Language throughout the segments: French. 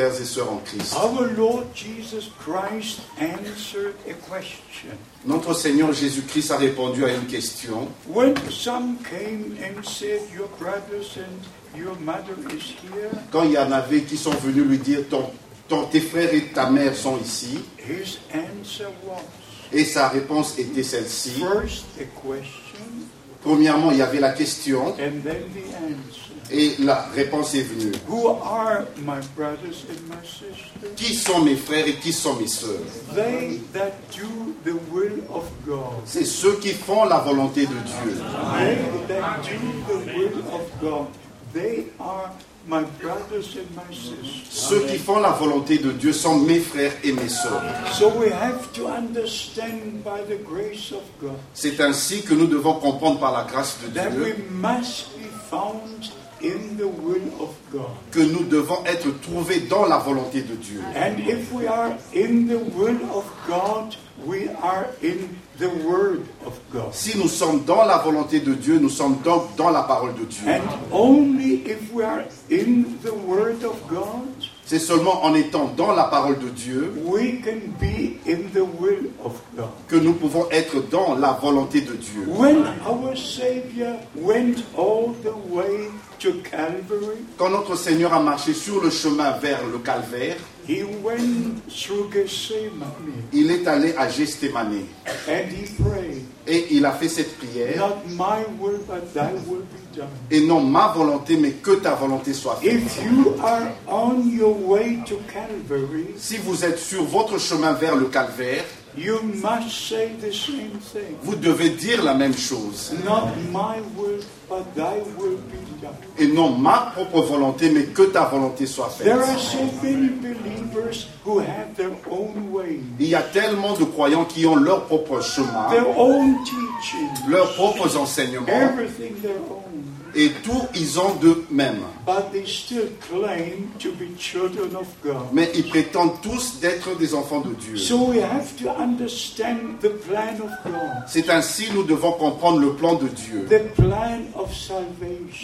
frères et sœurs en Christ. Our Lord Jesus Christ answered a question. Notre Seigneur Jésus-Christ a répondu à une question. When some came and said, Your brothers and your mother is here, Quand il y en avait qui sont venus lui dire ton, ton- tes frères et ta mère sont ici, his answer was et sa réponse était celle-ci. Premièrement, il y avait la question and then the answer. Et la réponse est venue. Who are my brothers and my sisters? Qui sont mes frères et qui sont mes sœurs? They that do the will of God. C'est ceux qui font la volonté de Dieu. They that do the will of God. They are my brothers and my sisters. Ceux qui font la volonté de Dieu sont mes frères et mes sœurs. So we have to understand by the grace of God C'est ainsi que nous devons comprendre par la grâce de that we Dieu must be found in the will of God. que nous devons être trouvés dans la volonté de Dieu. And if we are in the will of God, we are in the word of God. Si nous sommes dans la volonté de Dieu, nous sommes donc dans la parole de Dieu. And only if we are in the word of God, C'est seulement en étant dans la parole de Dieu we can be in the will of God. que nous pouvons être dans la volonté de Dieu. When our Savior went all the way to Calvary, Quand notre Seigneur a marché sur le chemin vers le calvaire, he went through Gethsemane il est allé à Gethsemane and he prayed, et il a fait cette prière. Not my will, but thy will be done. Et non ma volonté, mais que ta volonté soit faite. If you are on your way to Calvary, Si vous êtes sur votre chemin vers le calvaire, you must say the same thing. vous devez dire la même chose. Not my will, but thy will be done. Et non ma propre volonté, mais que ta volonté soit faite. There are so many believers who have their own way, Il y a tellement de croyants qui ont leur propre chemin, their own teaching, leurs propres enseignements, everything their own. Et tout ils ont d'eux-mêmes. But they still claim to be children of God. Mais ils prétendent tous d'être des enfants de Dieu. So we have to understand the plan of God, C'est ainsi nous devons comprendre le plan de Dieu, plan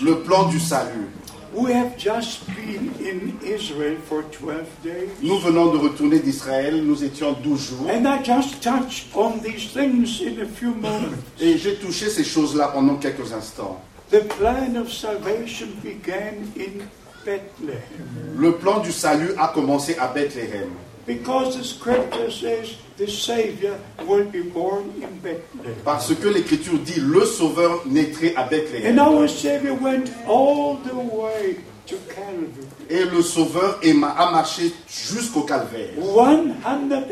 le plan du salut. We have just been in Israel for 12 days. Nous venons de retourner d'Israël, nous étions 12 jours, And I just touched on these things in a few moments. et j'ai touché ces choses-là pendant quelques instants. The plan of salvation began in Bethlehem Le plan du salut a commencé à Bethléem. because the scripture says the Savior will be born in Bethlehem. Parce que l'Écriture dit le Sauveur naîtrait à And Bethléem. our Savior went all the way to Calvary. Et le Sauveur a marché jusqu'au calvaire. 109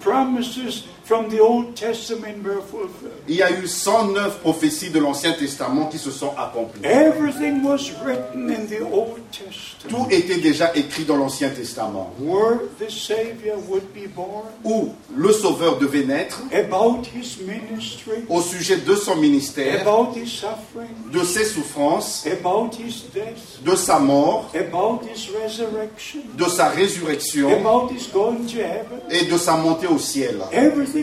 promises from the Old Testament were fulfilled. Il y a eu 109 prophéties de l'Ancien Testament qui se sont accomplies. Everything was written in the Old Testament. Tout était déjà écrit dans l'Ancien Testament. Where the Savior would be born, Où le Sauveur devait naître, about his ministry, au sujet de son ministère, about his suffering, de ses souffrances, about his death, de sa mort, about his resurrection, de sa résurrection about his going to heaven. et de sa montée au ciel. Everything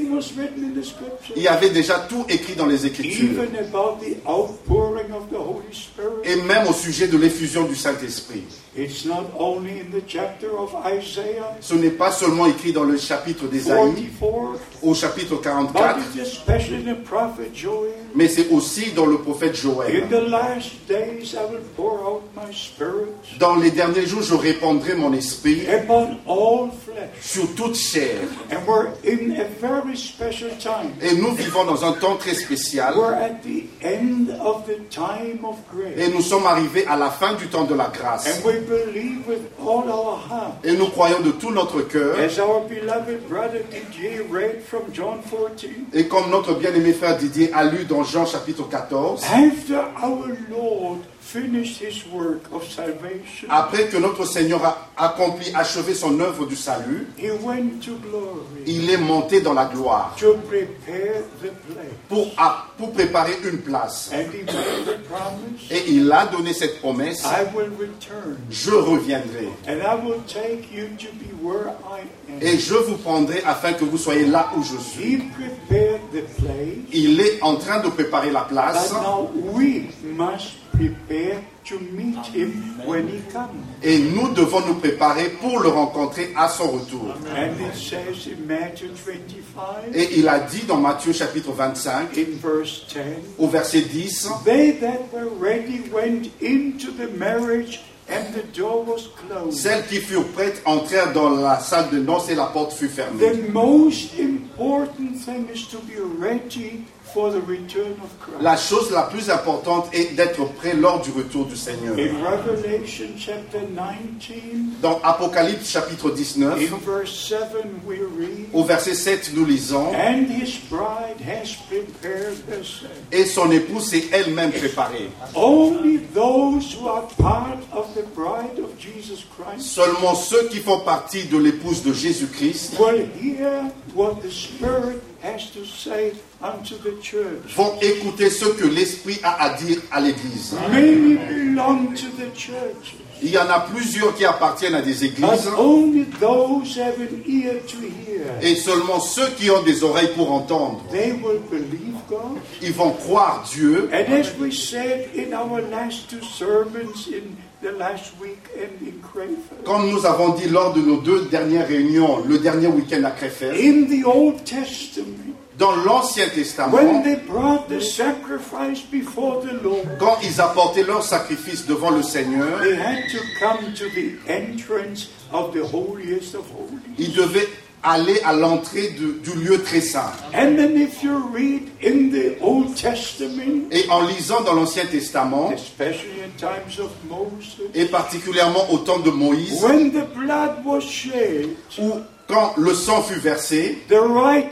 Il y avait déjà tout écrit dans les Écritures. Even about the outpouring of the Holy Spirit. Et même au sujet de l'effusion du Saint-Esprit. It's not only in the chapter of Isaiah Ce n'est pas seulement écrit dans le chapitre d'Ésaïe, 44, au chapitre but 44, it's especially in the prophet Joel. mais c'est aussi dans le prophète In Joël. the last days I will pour out my spirit Dans les derniers jours, je répandrai mon esprit upon all flesh. sur toute chair. And we're in a very special time. Et nous vivons dans un temps très spécial. We're at the end of the time of grace. Et nous sommes arrivés à la fin du temps de la grâce. And we believe with all our heart. Et nous croyons de tout notre cœur. As our beloved brother Didier read from John 14, Et comme notre bien-aimé frère Didier a lu dans Jean chapitre 14, after our Lord finished his work of salvation, après que notre Seigneur a accompli, achevé son œuvre du salut, he went to glory il est monté dans la gloire pour, pour préparer une place. And he made the promise, Et il a donné cette promesse, I will return je reviendrai. and I will take you to be where I am. Et je vous prendrai afin que vous soyez là où je suis. Il est en train de préparer la place. But now we must prepare to meet him when he comes. Et nous devons nous préparer pour le rencontrer à son retour. And it says in Matthew 25, Et il a dit dans Matthieu chapitre 25, in verse 10, au verset 10, They that were ready went into the marriage, and the door was closed. Celles qui furent prêtes entrèrent dans la salle de noces et la porte fut fermée. The most important thing is to be ready for the return of Christ. La chose la plus importante est d'être prêt lors du retour du Seigneur. In Revelation chapter 19, Dans Apocalypse chapitre 19, in verse 7, we read, au verset 7, nous lisons, And his bride has prepared herself. Et son épouse s'est elle-même préparée. Only those who are part of the bride of Jesus Christ Seulement ceux qui font partie de l'épouse de Jésus-Christ will hear what the Spirit has to say. Vont écouter ce que l'Esprit a à dire à l'Église. Many belong to the church, Il y en a plusieurs qui appartiennent à des églises only those have an ear to hear. et seulement ceux qui ont des oreilles pour entendre, They will believe God. ils vont croire Dieu. And as we said in our last two sermons in the last week and in Crayford, Comme nous avons dit lors de nos deux dernières réunions, le dernier week-end à Krefeld, Testament, dans l'Ancien when Testament, they brought the sacrifice before the Lord, quand ils apportaient leur sacrifice devant le Seigneur, they had to come to the entrance of the holiest of holies. ils devaient aller à l'entrée du, du lieu très saint. And then if you read in the Old Testament, Et en lisant dans l'Ancien Testament, especially in times of Moses, et particulièrement au temps de Moïse, when the blood was shed, où quand le sang fut versé, l'oreille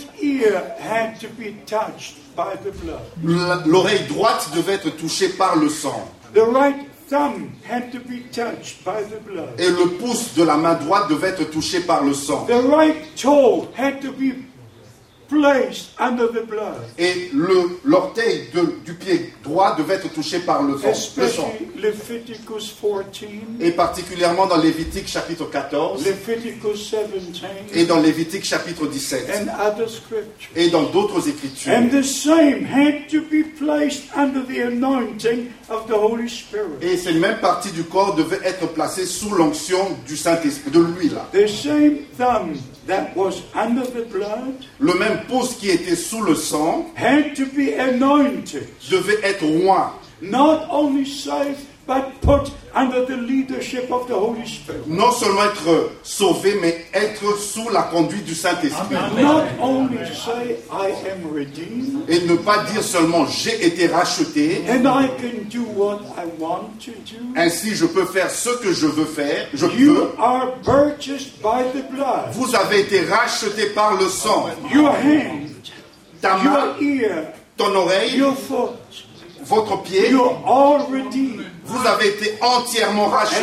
droite devait être touchée par le sang. The right thumb had to be touched by the blood. Et le pouce de la main droite devait être touché par le sang. Placed under the blood. Et le- l'orteil du pied droit devait être touché par le sang. le sang. Especially Leviticus 14, Et particulièrement dans Lévitique chapitre 14 Leviticus et 17, dans Lévitique chapitre 17 and other scriptures. et dans d'autres écritures. And the same had to be placed under the anointing of the Holy Spirit. Et ces mêmes parties du corps devaient être placées sous l'onction du Saint-Esprit, de l'huile. The same thumb that was under the blood Le même pouce qui était sous le sang had to be anointed, devait être oint. not only saved, but put under the leadership of the Holy Spirit. Non seulement être sauvé, mais être sous la conduite du Saint-Esprit. Not only say, I am redeemed, Et ne pas dire seulement j'ai été racheté, and I can do what I want to do. ainsi je peux faire ce que je veux faire, je You peux. are purchased by the blood. Vous avez été racheté par le sang. Your hand, Ta main, your ear, ton oreille, your foot, votre pied, you're all redeemed. Vous avez été entièrement racheté.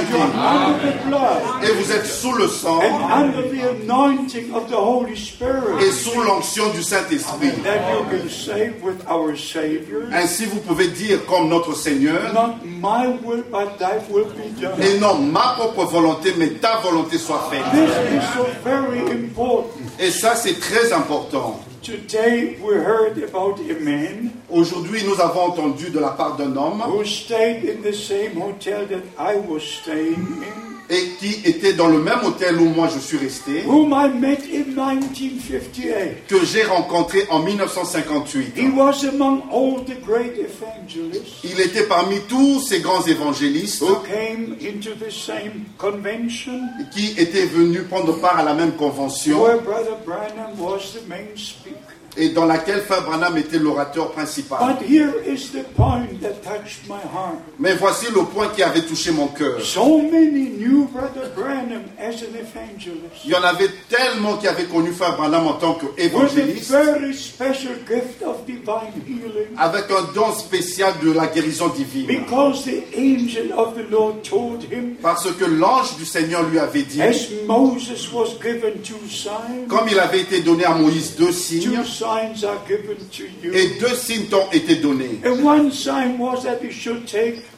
Et vous êtes sous le sang et sous l'onction du Saint-Esprit. Ainsi vous pouvez dire comme notre Seigneur, et non ma propre volonté, mais ta volonté soit faite. Et ça c'est très important. Today we heard about a man Aujourd'hui nous avons entendu de la part d'un homme who stayed in the same hotel that I was staying in, et qui était dans le même hôtel où moi je suis resté, whom I met in 1958. que j'ai rencontré en 1958. He was among all the great evangelists Il était parmi tous ces grands évangélistes who came into the same convention qui étaient venus prendre part à la même convention where Brother Branham was the main speaker. Et dans laquelle Frère Branham était l'orateur principal. But here is the point that touched my heart. Mais voici le point qui avait touché mon cœur. So many knew Brother Branham as an evangelist Il y en avait tellement qui avaient connu Frère Branham en tant qu'évangéliste, very special gift of divine healing avec un don spécial de la guérison divine. because the angel of the Lord told him, Parce que l'ange du Seigneur lui avait dit, as Moses was given two signs, comme il avait été donné à Moïse deux signes, are given to you. et deux signes t'ont été donnés.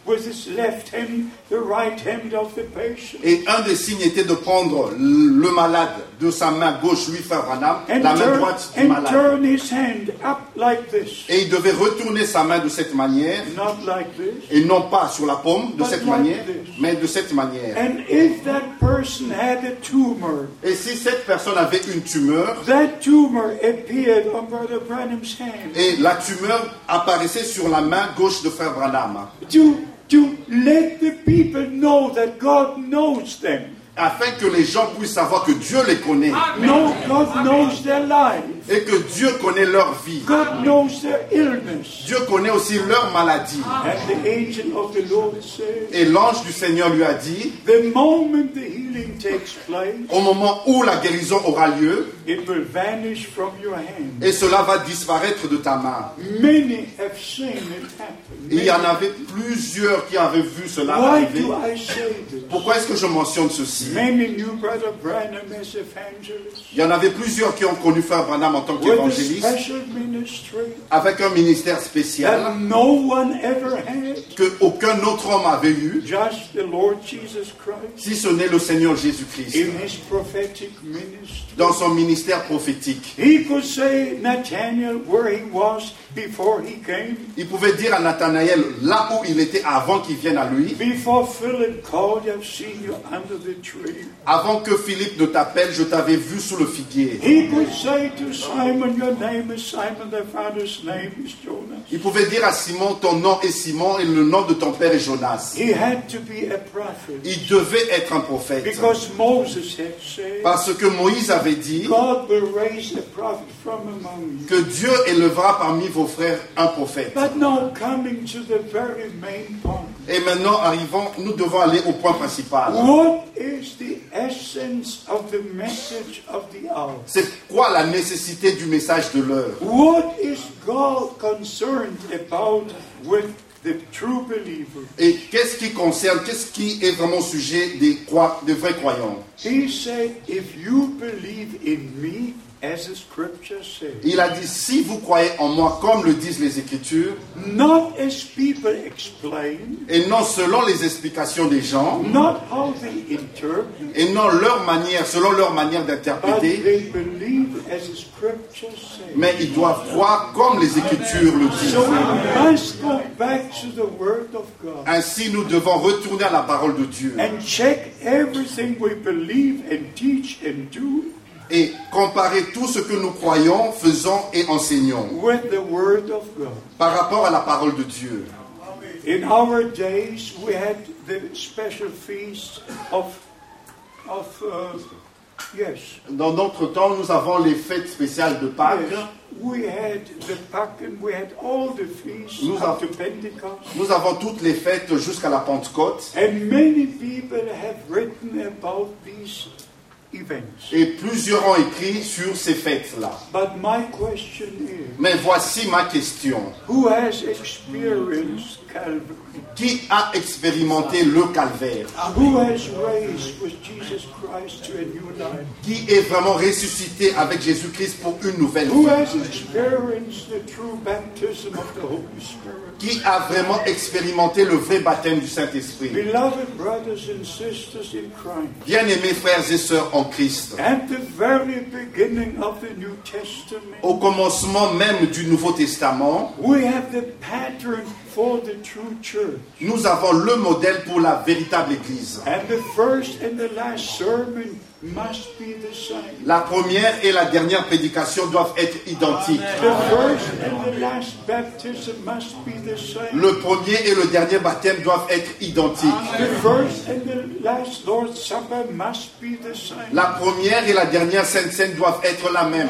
And one sign was that he should take with his left hand the right hand of the patient. Et un des signes était de prendre le malade de sa main gauche, lui, frère Branham, And la main droite du malade. turn his hand up like this. Et il devait retourner sa main de cette manière, Not like this. et non pas sur la paume de cette manière, mais de cette manière. And if that person had a tumor, Et si cette personne avait une tumeur, that tumor appeared on Brother Branham's hand. et la tumeur apparaissait sur la main gauche de frère Branham, To, let the people know that God knows them. afin que les gens puissent savoir que Dieu les connaît, No, God knows their life. Et que Dieu connaît leur vie. God knows their illness. Dieu connaît aussi leur maladie. And the angel of the Lord said, Et l'ange du Seigneur lui a dit, the moment the healing takes place, au moment où la guérison aura lieu, it will vanish from your hand. et cela va disparaître de ta main. Many have seen it happen. Et il y en avait plusieurs qui avaient vu cela Why arriver. do I say this? Pourquoi est-ce que je mentionne ceci? Many knew Brother Branham as evangelist Il y en avait plusieurs qui ont connu Frère Branham en tant qu'évangéliste, avec un ministère spécial that no one ever had, que aucun autre homme avait eu, just the Lord Jesus Christ si ce n'est le Seigneur Jésus-Christ, dans son ministère prophétique. He could say Nathaniel where he was before he came, Il pouvait dire à Nathanaël, là où il était avant qu'il vienne à lui, before Philip called, I've seen you under the tree. avant que Philippe ne t'appelle, je t'avais vu sous le figuier. He could say to Simon, Your name is Simon, thy father's name is Jonas. Il pouvait dire à Simon, ton nom est Simon et le nom de ton père est Jonas. He had to be a prophet Il devait être un prophète. because Moses had said, Parce que Moïse avait dit God will raise a prophet from among you. que Dieu élevera parmi vos frères un prophète. Et maintenant, arrivons, nous devons aller au point principal. what is the essence of the message of the hour? C'est quoi la nécessité du message de l'heure? What is God concerned about with the true believer? Et qu'est-ce qui concerne, qu'est-ce qui est vraiment sujet des, des vrais croyants? He said, If you believe in me, as the scripture says, Il a dit, si vous croyez en moi comme le disent les Écritures, not as people explain, et non selon les explications des gens, not how they interpret, et non leur manière, selon leur manière d'interpréter, mais ils doivent croire comme les Écritures le disent. So we must go back to the Word of God Ainsi, nous devons retourner à la parole de Dieu and check everything we believe and teach and do et comparer tout ce que nous croyons, faisons et enseignons with the Word of God. par rapport à la parole de Dieu. In our days, we had the special feast of, of uh, yes, Dans notre temps, nous avons les fêtes spéciales de Pâques. yes. We had the Packen, we had all the feasts Nous to Pentecost. Nous avons toutes les fêtes jusqu'à la Pentecôte. And many people have written about these events. Et plusieurs ont écrit sur ces fêtes-là. Mais voici ma question. who has experienced? Qui a expérimenté le calvaire? Who has raised with Jesus Christ to a new life? Qui est vraiment ressuscité avec Jésus-Christ pour une nouvelle vie? Qui a vraiment expérimenté le vrai baptême du Saint-Esprit? Beloved brothers and sisters in Christ, Bien-aimés frères et sœurs en Christ, at the very beginning of the New Testament, au commencement même du Nouveau Testament, we have the pattern for the true church. nous avons le modèle pour la véritable Église. And the first and the last sermon La première et la dernière prédication doivent être identiques. The first and the last baptism must be the same. Le premier et le dernier baptême doivent être identiques. The first and the last Lord's Supper must be the same. La première et la dernière Sainte Seine doivent être la même.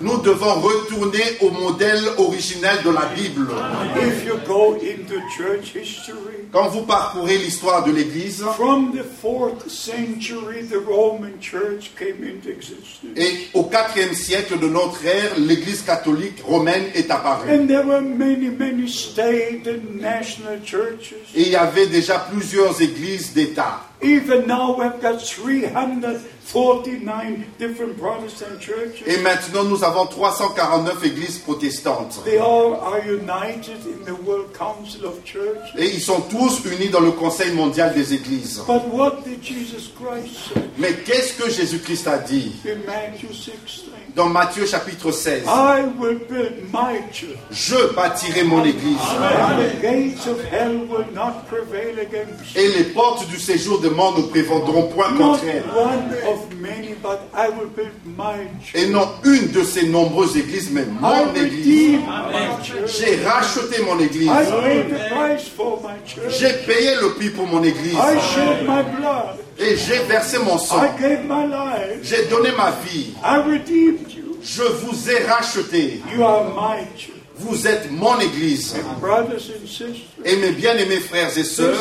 Nous devons retourner au modèle originel de la Bible. If you go into church history, Quand vous parcourez l'histoire de l'Église, et au IVe siècle de notre ère, l'Église catholique romaine est apparue. And there were many, many state and national churches. Et il y avait déjà plusieurs églises d'État. Even now we've got 349 different Protestant churches. Et maintenant, nous avons 349 églises protestantes. They all are united in the World Council of Churches. Et ils sont tous unis dans le Conseil mondial des églises. But what did Jesus Christ say? Mais qu'est-ce que Jésus-Christ a dit? In Matthew 16? dans Matthieu chapitre 16 I will build my church, Je bâtirai mon église et les portes du séjour de mort ne prévaudront point contre elle. Et non une de ces nombreuses églises, mais mon église. J'ai racheté mon église. J'ai payé le prix pour mon église. Et j'ai versé mon sang. I gave my life. J'ai donné ma vie. I redeemed you. Je vous ai racheté. Vous êtes mon église. Et mes bien-aimés frères et sœurs,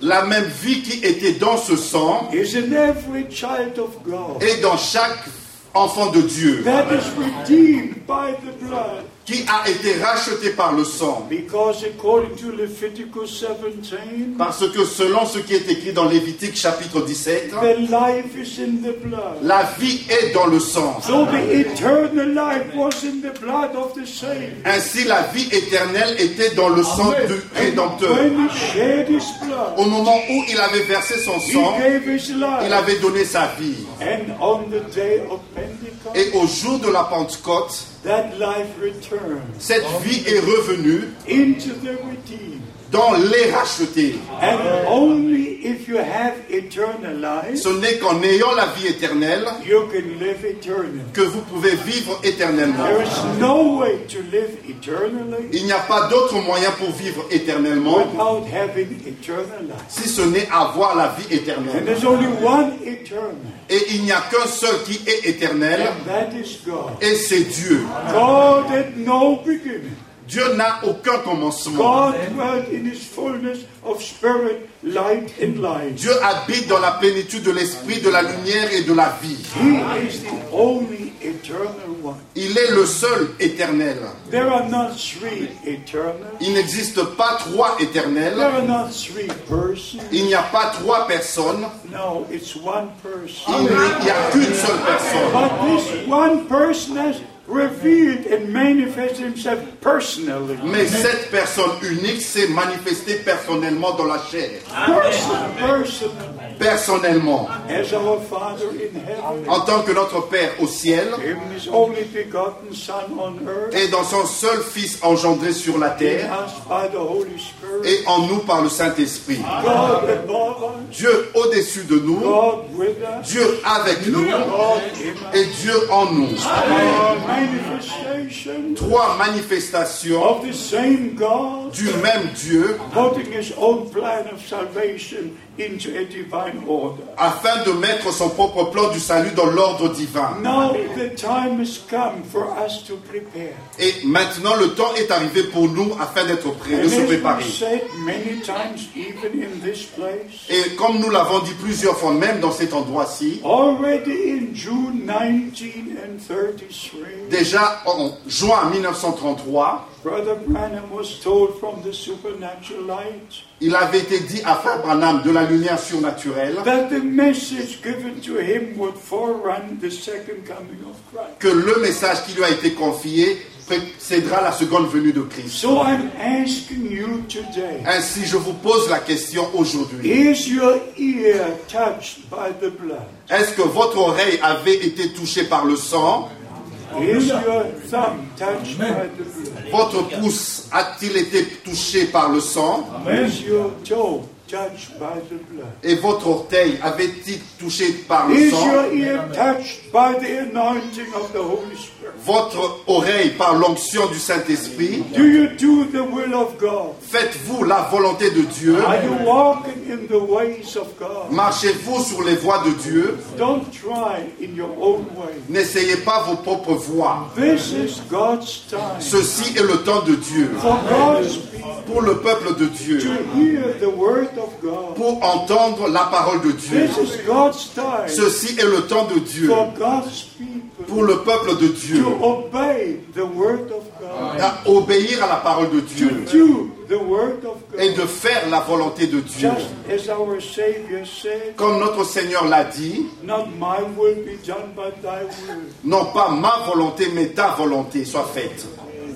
la même vie qui était dans ce sang est dans chaque enfant de Dieu qui a été racheté par le sang. Because according to Leviticus 17, Parce que selon ce qui est écrit dans Lévitique chapitre 17, the life is in the blood. la vie est dans le sang. So the eternal life was in the blood of the saint. Ainsi la vie éternelle était dans le sang du Rédempteur. Blood, Au moment où il avait versé son he sang, il avait donné sa vie. And on the day of Pentecost, Et au jour de la Pentecôte, that life returned cette vie est revenue into the redeemed. Dans les rachetés. And only if you have eternal life, Ce n'est qu'en ayant la vie éternelle you can live eternally. que vous pouvez vivre éternellement. There is no way to live eternally Il n'y a pas d'autre moyen pour vivre éternellement without having eternal life. si ce n'est avoir la vie And éternelle. there's only one eternal, Et il n'y a qu'un seul qui est éternel, and that is God. et c'est Dieu. God had no beginning. Dieu n'a aucun commencement. Dieu habite dans la plénitude de l'esprit, de la lumière et de la vie. Il est le seul éternel. There are not three eternal. Il n'existe pas trois There éternels. are not three persons. Il n'y a pas trois personnes. No, it's one Il n'y a qu'une seule personne. Mais cette personne unique s'est manifestée personnellement dans la chair. Personnellement. En tant que notre Père au ciel. Et dans son seul Fils engendré sur la terre. et en nous par le Saint-Esprit. Dieu au-dessus de nous, Dieu avec nous. Et Dieu en nous. Trois manifestations. Of the same God. du même Dieu into a divine order. afin de mettre son propre plan du salut dans l'ordre divin. Now the time has come for us to prepare. Et maintenant le temps est arrivé pour nous afin d'être prêts, de And se as préparer. we said many times, even in this place, Et comme nous l'avons dit plusieurs fois, même dans cet endroit-ci, already in June 1933, déjà en juin 1933, Brother Branham was told from the supernatural light il avait été dit à Frère Branham de la lumière surnaturelle that the message given to him would forerun the second coming of Christ. que le message qui lui a été confié précédera la seconde venue de Christ. So I'm asking you today, Ainsi, je vous pose la question aujourd'hui. is your ear touched by the blood? Est-ce que votre oreille avait été touchée par le sang? Is your thumb touched by the blood? Votre pouce a-t-il été touché par le sang? Et votre orteil avait-il touché par le Is sang your ear touched by the anointing of the Holy Spirit? Votre oreille par l'onction du Saint-Esprit Do you do the will of God? Faites-vous la volonté de Dieu Are you walking in the ways of God? Marchez-vous sur les voies de Dieu Don't try in your own way. N'essayez pas vos propres voies. This is God's time Ceci est le temps de Dieu. for God's people Pour le peuple de Dieu. Pour entendre la parole de Dieu. Ceci est le temps de Dieu. pour le peuple de Dieu à obéir à la parole de Dieu et de faire la volonté de Dieu. Comme notre Seigneur l'a dit, non pas ma volonté, mais ta volonté soit faite.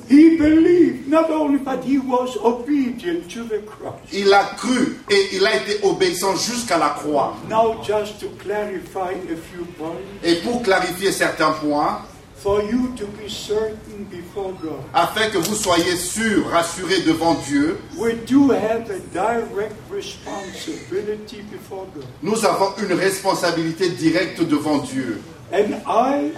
He believed not only, but he was obedient to the cross. Il a cru et il a été obéissant jusqu'à la croix. Now, just to clarify a few points, Et pour clarifier certains points, for you to be certain before God, afin que vous soyez sûrs, rassurés devant Dieu, we do have a direct responsibility before God. nous avons une responsabilité directe devant Dieu. And I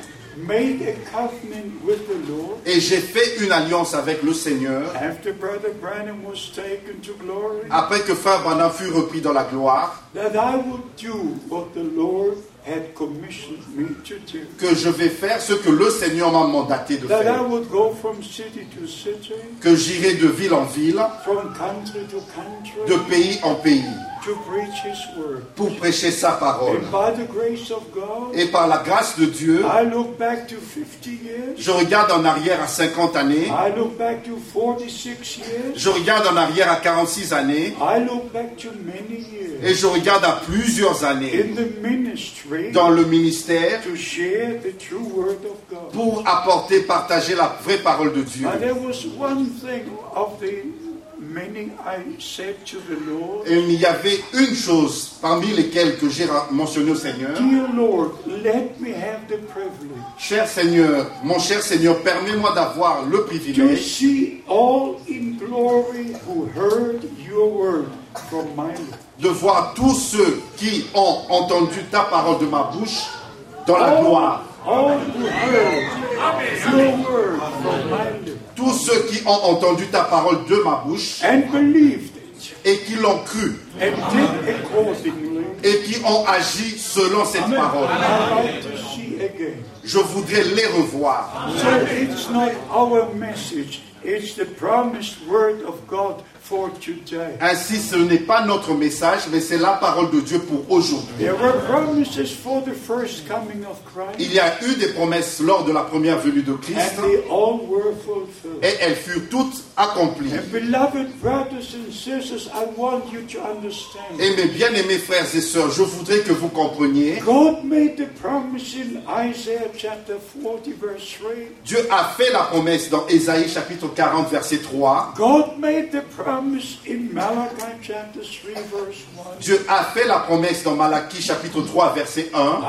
made a covenant with the Lord Et j'ai fait une alliance avec le Seigneur after Brother Branham was taken to glory après que Frère Branham fut repris dans la gloire, that I would do what the Lord had commissioned me to do. que je vais faire ce que le Seigneur m'a mandaté de That I faire. would go from city to city, Que j'irai de ville en ville, from country to country, de pays en pays, pour prêcher sa parole. Et par la grâce de Dieu, I look back to 50 years. je regarde en arrière à 50 années, I look back to 46 years. je regarde en arrière à 46 années, I look back to many years et je regarde à plusieurs années in the ministry dans le ministère to share the true word of God. pour apporter, partager la vraie parole de Dieu. Et il y avait une chose parmi lesquelles que j'ai mentionné au Seigneur. Cher Seigneur, mon cher Seigneur, permets-moi d'avoir le privilège de voir tous ceux qui ont entendu ta parole de ma bouche dans la gloire. Tous ceux qui ont entendu ta parole de ma bouche and believed it et qui l'ont cru and did accordingly. et qui ont agi selon cette parole. Je voudrais les revoir. So it's not our message, it's the promised word of God for today. Ainsi, ce n'est pas notre message, mais c'est la parole de Dieu pour aujourd'hui. There were promises for the first coming of Christ, Il y a eu des promesses lors de la première venue de Christ and they all were fulfilled. et elles furent toutes accomplies. And beloved brothers and sisters, I want you to understand. Et mes bien-aimés frères et sœurs, je voudrais que vous compreniez, God made the promise in Isaiah chapter 40, verse 3. Dieu a fait la promesse dans Ésaïe chapitre 40 verset 3. God made the promise in Malachi chapter 3, verse 1. Dieu a fait la promesse dans Malachie chapitre 3 verset 1.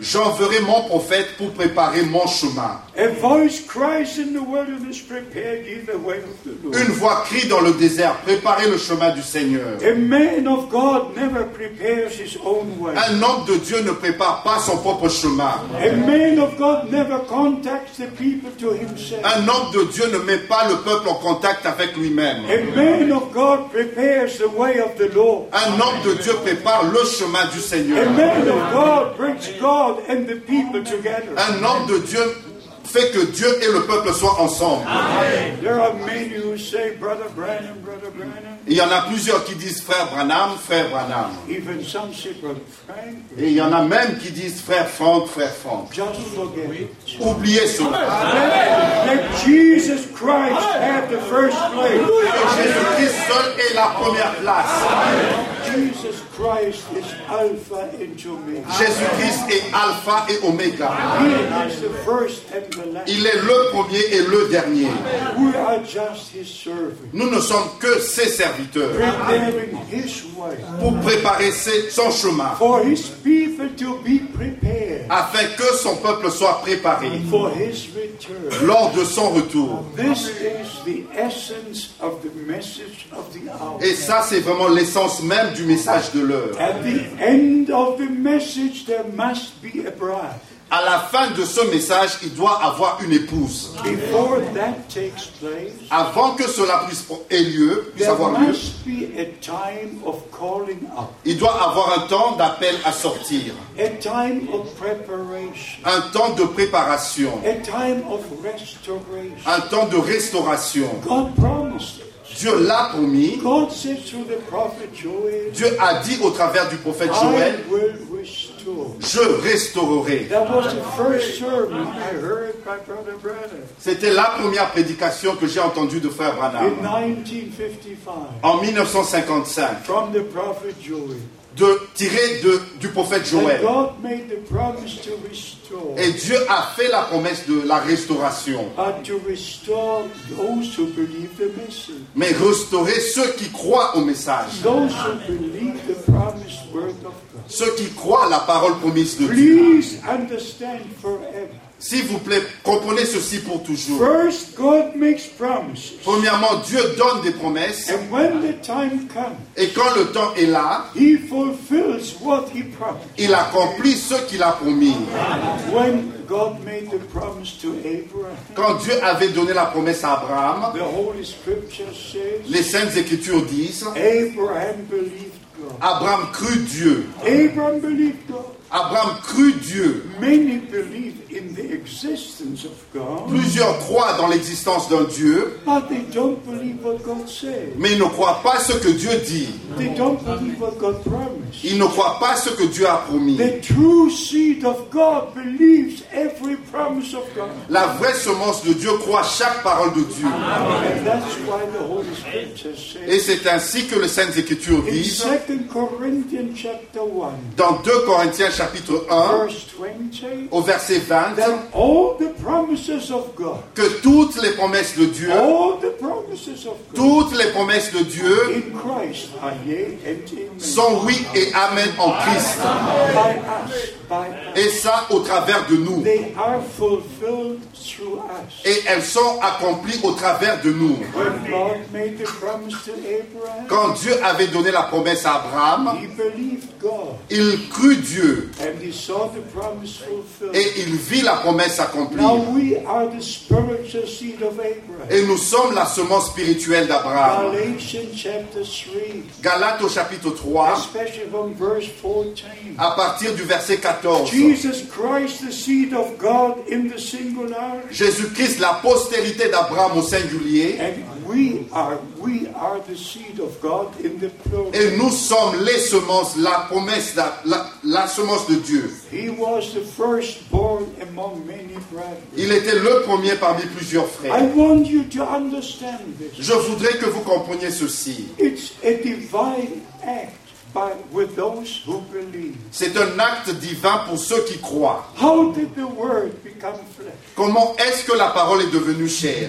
J'enverrai mon prophète pour préparer mon chemin. A voice cries in the wilderness, prepare ye the way of the Lord. Une voix crie dans le désert, préparez le chemin du Seigneur. A man of God never prepares his own way. Un homme de Dieu ne prépare pas son propre chemin. A man of God never contacts the people to himself. Un homme de Dieu ne met pas le peuple en contact avec lui-même. A man of God prepares the way of the Lord. Un homme de Dieu prépare le chemin du Seigneur. Of God brings God and the people together. Un homme de Dieu fait que Dieu et le peuple soient ensemble. There are many who say, Brother Branham, Brother Branham. Il y en a plusieurs qui disent frère Branham, frère Branham. Even some say, Brother Frank. Et il y en a même qui disent frère Franck, frère Franck. Oubliez cela. Let, let Jesus Christ have the first place. Jésus-Christ seul est la première place. Christ is Alpha and Omega. Jésus-Christ est alpha et oméga. Il est le premier et le dernier. Nous ne sommes que ses serviteurs. Pour préparer son chemin. Afin que son peuple soit préparé. Lors de son retour. Et ça, c'est vraiment l'essence même du message de l'heure. At the end of the message, there must be a bride. À la fin de ce message, il doit avoir une épouse. Before that takes place, Avant que cela puisse ait lieu, puisse there avoir lieu, il doit avoir un temps d'appel à sortir, a time of preparation, un temps de préparation, a time of restoration. un temps de restauration. Dieu l'a promis. Dieu a dit au travers du prophète Joël, je restaurerai. C'était la première prédication que j'ai entendue de frère Branham. 1955 en 1955, de, tiré de, du prophète Joël. Et Dieu a fait la promesse de la restauration, mais restaurer ceux qui croient au message, ceux qui croient la parole promise de Dieu. S'il vous plaît, comprenez ceci pour toujours. First, God makes promises. Premièrement, Dieu donne des promesses, And when the time comes, et quand le temps est là, He fulfills what He promised. il accomplit ce qu'il a promis. When God made the promise to Abraham, Quand Dieu avait donné la promesse à Abraham, the Holy Scripture says, les Saintes Écritures disent, Abraham believed God. Abraham crut Dieu. Abraham believed God. Abraham crut Dieu. Many believe in the existence of God, Plusieurs croient dans l'existence d'un Dieu, but they don't believe what God says. mais ils ne croient pas ce que Dieu dit. They don't believe what God promised. Ils ne croient pas ce que Dieu a promis. The true seed of God believes every promise of God. La vraie semence de Dieu croit chaque parole de Dieu. And that's why the Holy Scripture Et c'est ainsi que les Saintes Écritures in disent, 2 Corinthians chapter 1, dans 2 Corinthiens chapitre 1, verse 20, au verset 20, that all the promises of God, que toutes les promesses de Dieu, all the promises of God toutes les promesses de Dieu in Christ are yea and amen. sont oui et amen en Christ. By us, by us. Et ça au travers de nous. They are fulfilled through us. Et elles sont accomplies au travers de nous. When God made the promise to Abraham, Quand Dieu avait donné la promesse à Abraham, he believed God il crut Dieu and he saw the promise fulfilled. et il vit la promesse Now accomplie. we are the spiritual seed of Abraham. Et nous sommes la semence spirituelle d'Abraham. Galatians chapter 3, Galates au chapitre 3, especially from verse 14. à partir du verset 14. Jesus Christ, the seed of God in the singular, Jésus-Christ, la postérité d'Abraham au singulier, we are we are the seed of God in the et nous sommes les semences, la promesse, la, la semence de Dieu. He was the firstborn among many brethren. Il était le premier parmi plusieurs I frères. want you to understand this. Je voudrais que vous compreniez ceci. It's a divine act by with those who believe. C'est un acte divin pour ceux qui croient. How did the word become flesh? Comment est-ce que la parole est devenue chair?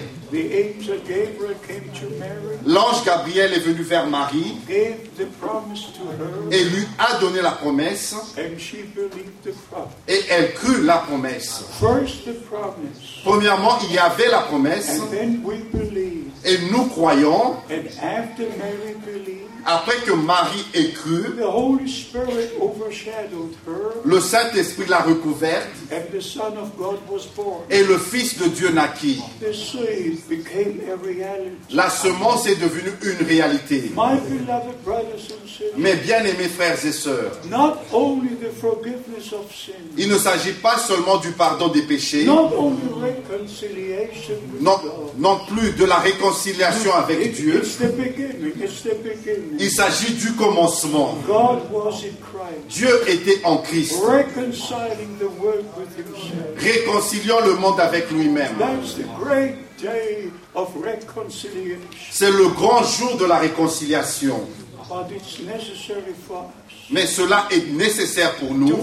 L'ange Gabriel est venu vers Marie gave the promise to her, et lui a donné la promesse and she believed the promise. et elle crut la promesse. First the promise, Premièrement, il y avait la promesse and then we believe. et nous croyons, And after Mary believed, après que Marie ait cru, the Holy Spirit overshadowed her, le Saint-Esprit l'a recouverte and the Son of God was born. et le Fils de Dieu naquit. The seed became a reality. La semence est devenue une réalité. My beloved brothers and sisters, Mes bien-aimés frères et sœurs, not only the forgiveness of sin, il ne s'agit pas seulement du pardon des péchés, not only reconciliation with non, non plus de la réconciliation avec Dieu, il s'agit du commencement. Dieu était en Christ, réconciliant le monde avec lui-même. That's the great day of reconciliation. C'est le grand jour de la réconciliation. But it's necessary for us Mais cela est nécessaire pour nous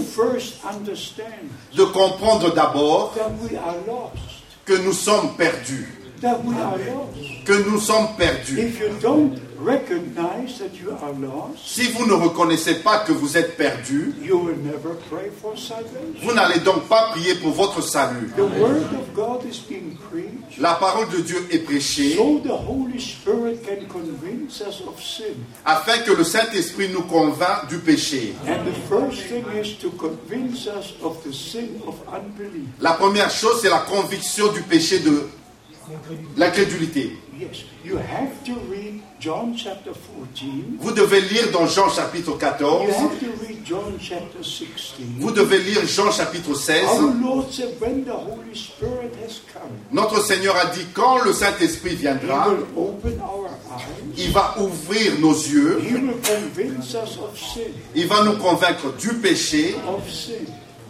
de comprendre d'abord that we are lost. que nous sommes perdus. That we are lost. Que nous sommes perdus. If you don't recognize that you are lost, Si vous ne reconnaissez pas que vous êtes perdus, you will never pray for salvation. vous n'allez donc pas prier pour votre salut. The Word of God is being preached La parole de Dieu est prêchée so the Holy Spirit can convince us of sin. afin que le Saint-Esprit nous convainc du péché. And the first thing is to convince us of the sin of unbelief. La première chose, c'est la conviction du péché de l'incrédulité. Yes, you have to read John chapter 14. Vous devez lire dans Jean chapitre You 14, have to read John chapter 16. vous devez lire Jean chapitre 16. Our Lord said, when the Holy Spirit has come, Notre Seigneur a dit, quand le Saint-Esprit viendra. Il va ouvrir nos yeux. Il va nous convaincre du péché,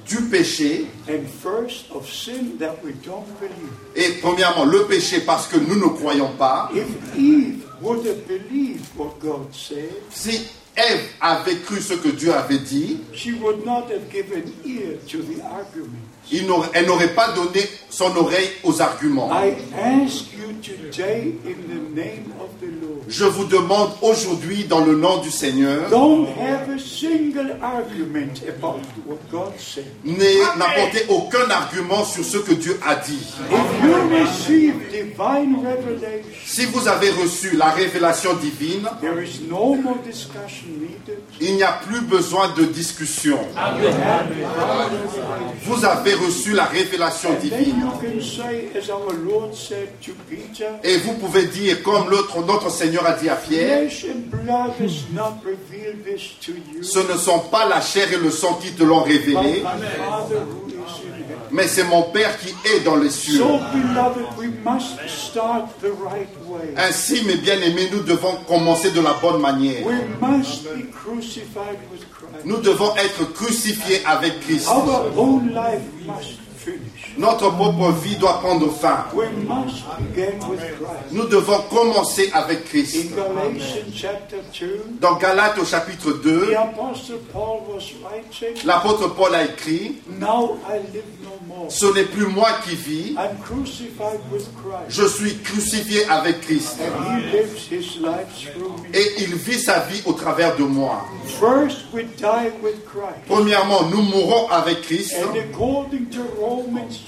du péché. and first of sin that we don't believe. Et premièrement, le péché parce que nous ne croyons pas. If Eve would have believed what God said, Si Ève avait cru ce que Dieu avait dit, she would not have given ear to the argument. Il n'aurait- elle n'aurait pas donné son oreille aux arguments. I ask you today in the name of the Lord. Je vous demande aujourd'hui, dans le nom du Seigneur, Don't have a single argument about what God said. n'ayez- n'apportez aucun argument sur ce que Dieu a dit. If you receive divine revelation, Si vous avez reçu la révélation divine, there is no more discussion needed. il n'y a plus besoin de discussion. Vous avez reçu la révélation divine. Et vous pouvez dire, comme l'autre, notre Seigneur a dit à Pierre, ce ne sont pas la chair et le sang qui te l'ont révélé, mais c'est mon Père qui est dans les cieux. So, beloved, we must start the right way. Ainsi, mes bien-aimés, nous devons commencer de la bonne manière. Nous devons être crucifiés avec Christ. Notre propre vie doit prendre fin. Nous devons commencer avec Christ. In Galatians chapter 2, Dans Galates au chapitre 2, the Apostle Paul was writing, l'apôtre Paul a écrit. Ce n'est plus moi qui vis, je suis crucifié avec Christ. Et il vit sa vie au travers de moi. Premièrement, nous mourons avec Christ.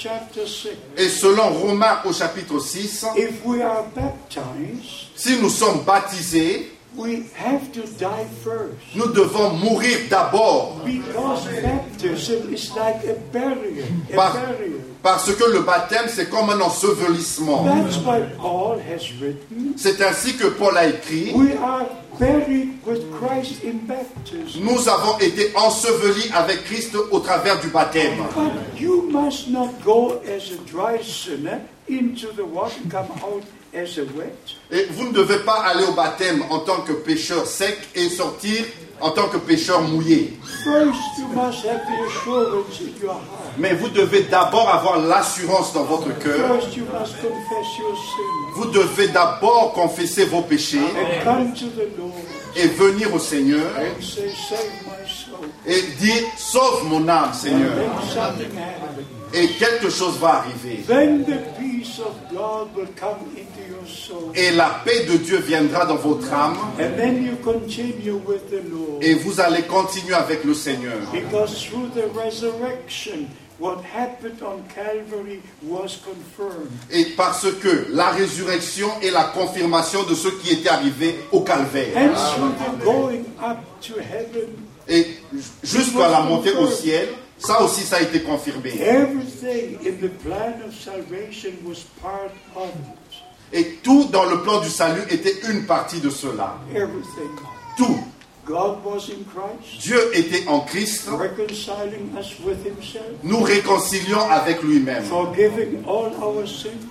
And according to Romans chapter 6, Et selon Romains au chapitre 6, if we are baptized, si nous sommes baptisés, we have to die first. nous devons mourir d'abord. Because baptism is like a burial. A Par- burial. Parce que le baptême, c'est comme un ensevelissement. That's why Paul has written, C'est ainsi que Paul a écrit, we are buried with Christ in baptism. nous avons été ensevelis avec Christ au travers du baptême. But you must not go as a dry sinner into the water and come out as a wet. Et vous ne devez pas aller au baptême en tant que pécheur sec et sortir en tant que pécheur mouillé. Mais vous devez d'abord avoir l'assurance dans votre cœur. Vous devez d'abord confesser vos péchés et venir au Seigneur et dire Sauve mon âme, Seigneur. Et quelque chose va arriver. Et la paix de Dieu viendra dans votre âme And then you continue with the Lord. et vous allez continuer avec le Seigneur. Because through the resurrection, what happened on Calvary was confirmed. Et parce que la résurrection est la confirmation de ce qui était arrivé au calvaire. And through the going up to heaven, Et jusqu'à la montée au ciel, ça aussi ça a été confirmé. everything in the plan of salvation was part of it. Et tout dans le plan du salut était une partie de cela. Tout. God was in Christ, Dieu était en Christ, reconciling us with Himself, nous réconcilions avec lui-même,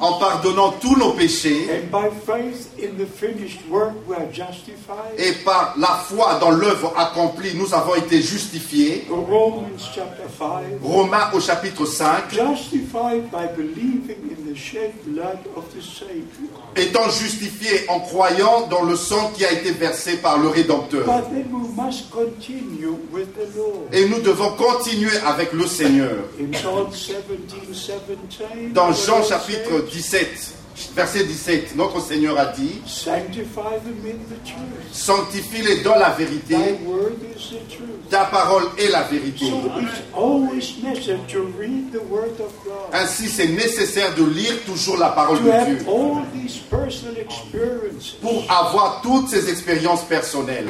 en pardonnant tous nos péchés And by faith in the finished work, we are justified. et par la foi dans l'œuvre accomplie, nous avons été justifiés. Romans chapter 5. Romains au chapitre 5, Étant justifiés en croyant dans le sang qui a été versé par le Rédempteur. Et nous devons continuer avec le Seigneur. In John 17, 17, Dans Jean chapitre said, 17, verset 17, notre Seigneur a dit, sanctifie-les dans la vérité, ta parole est la vérité. Ainsi, c'est nécessaire de lire toujours la parole de Dieu. pour avoir toutes ces expériences personnelles.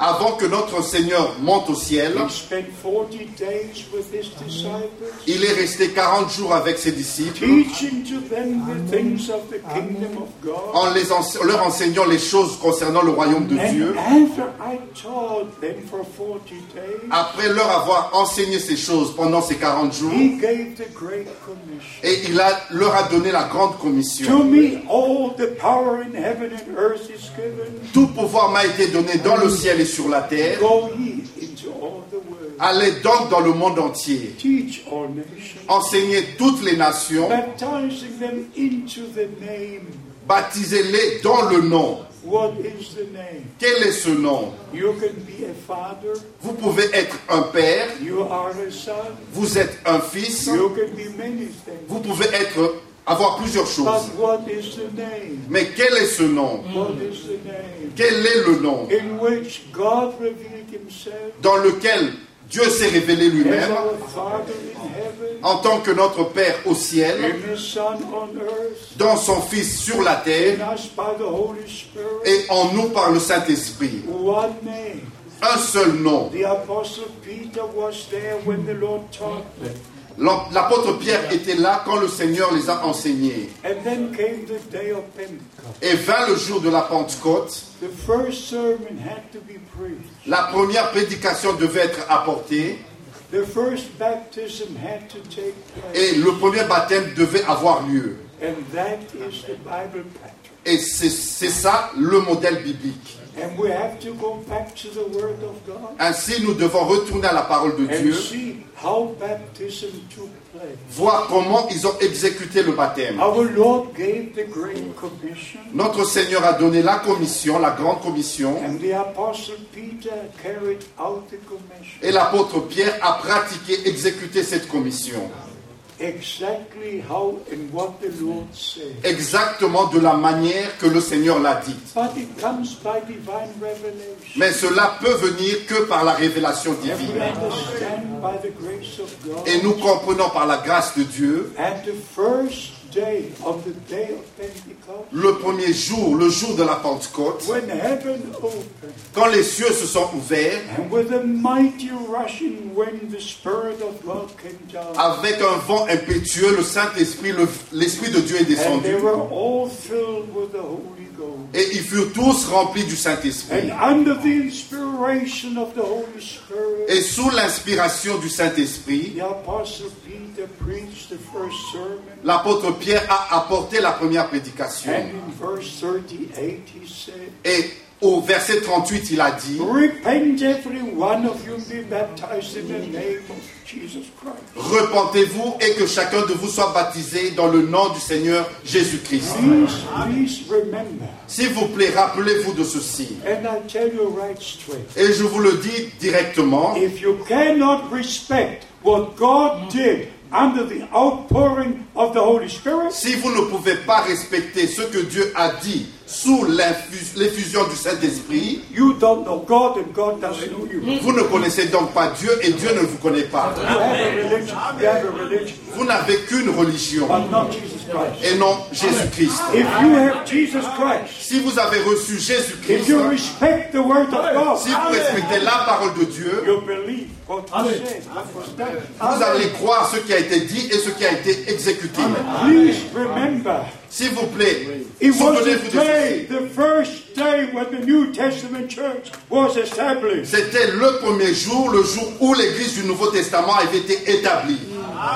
Avant que notre Seigneur monte au ciel, He spent 40 days with his disciples, il est resté 40 jours avec ses disciples, teaching to them the things of the kingdom of God. en les ense- leur enseignant les choses concernant le royaume de Dieu. after I taught them for 40 days, Après leur avoir enseigné ces choses pendant ces 40 jours, he gave the great commission. et il a, leur a donné la grande To commission. me, all the power in heaven and earth is given. Tout pouvoir m'a été donné dans le ciel et sur la terre. Go ye into all the world. Allez donc dans le monde entier. Teach all nations, Enseignez toutes les nations. baptizing them into the name. Baptisez-les dans le nom. What is the name? Quel est ce nom? You can be a father, Vous pouvez être un père, you are a son, vous êtes un fils, you can be many things. vous pouvez être, avoir plusieurs choses. But what is the name? Mais quel est ce nom? What is the name? Quel est le nom? In which God revealed himself dans lequel Dieu s'est révélé lui-même en tant que notre Père au ciel, dans son Fils sur la terre et en nous par le Saint-Esprit. Un seul nom. L'apôtre Pierre était là quand le Seigneur les a enseignés. Et vint le jour de la Pentecôte. La première prédication devait être apportée et le premier baptême devait avoir lieu. And that is the Bible pattern. Et c'est ça le modèle biblique. And we have to go back to the Word of God Ainsi, nous devons retourner à la parole de and Dieu, see how baptism took place. voir comment ils ont exécuté le baptême. Our Lord gave the Great Commission, Notre Seigneur a donné la commission, la grande commission, and the Apostle Peter carried out the commission et l'apôtre Pierre a pratiqué, exécuté cette commission. Exactement de la manière que le Seigneur l'a dit. But it comes by divine revelation. Mais cela peut venir que par la révélation divine. Et nous comprenons par la grâce de Dieu, At the first day of the day of Pentecost, le premier jour, le jour de la Pentecôte, when heaven opened, quand les cieux se sont ouverts, and with a mighty rushing wind, the Spirit of God came down. avec un vent impétueux, le Saint-Esprit, le- l'Esprit de Dieu est descendu. Et ils furent tous remplis du Saint-Esprit. Et sous l'inspiration du Saint-Esprit, l'apôtre Pierre a apporté la première prédication. And in verse 38, he said, Et au verset 38, il a dit. Repentez-vous et que chacun de vous soit baptisé dans le nom du Seigneur Jésus-Christ. S'il vous plaît, rappelez-vous de ceci. and I tell you right straight, Et je vous le dis directement, if you cannot respect what God did under the outpouring of the Holy Spirit, si vous ne pouvez pas respecter ce que Dieu a dit sous l'effusion du Saint-Esprit, you don't know God and God doesn't know you. You vous ne connaissez donc pas Dieu et Dieu ne vous connaît pas. have a religion, you have a religion, Vous n'avez qu'une religion et non Jésus-Christ. If you have Jesus Christ, Si vous avez reçu if Jésus-Christ, you respect the Word of God, si vous respectez la parole de Dieu, vous allez croire ce qui a été dit et ce qui a été exécuté. S'il vous plaît, it was souvenez-vous the de day, the first day when the New Testament church was established. C'était le premier jour, le jour où l'Église du Nouveau Testament avait été établie.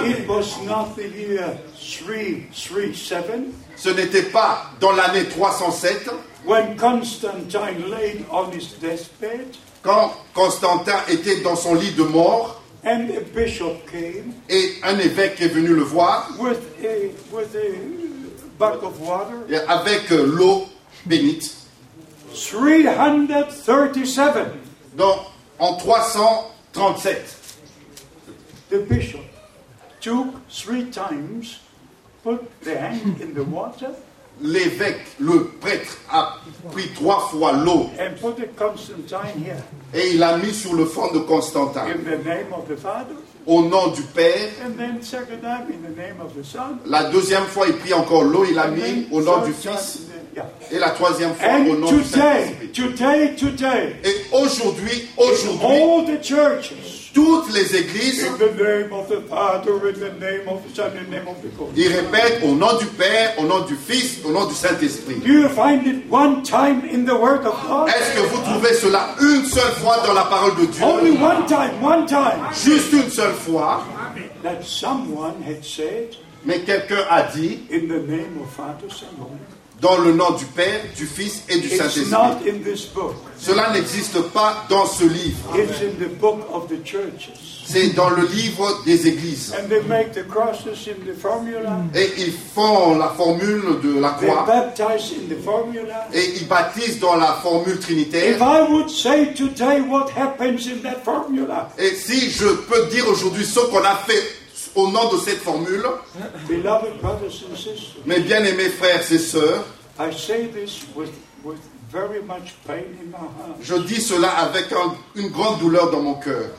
It was not the year 337 Ce n'était pas dans l'année 307, when Constantine laid on his deathbed. Quand Constantin était dans son lit de mort. And a bishop came. Et un évêque est venu le voir. With a, with a bucket of water. et avec euh, l'eau bénite. 337. Donc, en 337, The bishop took three times, put the hand in the water, l'évêque, le prêtre, a pris trois fois l'eau and put the Constantine here. et il a mis sur le front de Constantin. In the name of the Father, Au nom du Père, la deuxième fois, il prit encore l'eau, il l'a and mis au nom du Fils. Et la troisième fois, au nom du Saint-Esprit. Et aujourd'hui, aujourd'hui, Toutes les églises, ils répètent au nom du Père, au nom du Fils, au nom du Saint-Esprit. Est-ce que vous trouvez cela une seule fois dans la parole de Only Dieu one time, one time. Juste une seule fois. That someone had said, Mais quelqu'un a dit, in the name of Father, Son, Holy. Dans le nom du Père, du Fils et du Saint-Esprit. Cela n'existe pas dans ce livre. C'est dans le livre des églises. And they make the crosses in the formula. Et ils font la formule de la They croix. baptize in the formula. Et ils baptisent dans la formule trinitaire. Et si je peux dire aujourd'hui ce qu'on a fait au nom de cette formule, mes bien-aimés frères et sœurs, je dis cela avec un- une grande douleur dans mon cœur.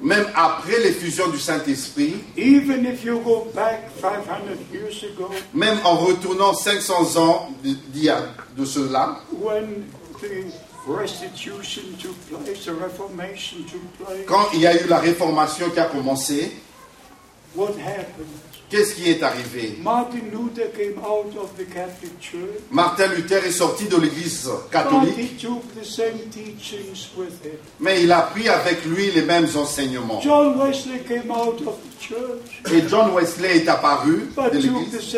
Même après l'effusion du Saint-Esprit, even if you go back 500 years ago, même en retournant 500 ans d'il y a de cela, when the restitution took place, the Reformation took place, quand il y a eu la réformation qui a commencé, what happened? Qu'est-ce qui est arrivé? Martin Luther came out of the Catholic Church, Martin Luther est sorti de l'église catholique, he took the same teachings with him. mais il a pris avec lui les mêmes enseignements. John Wesley came out of the church, Et John Wesley est apparu but de l'église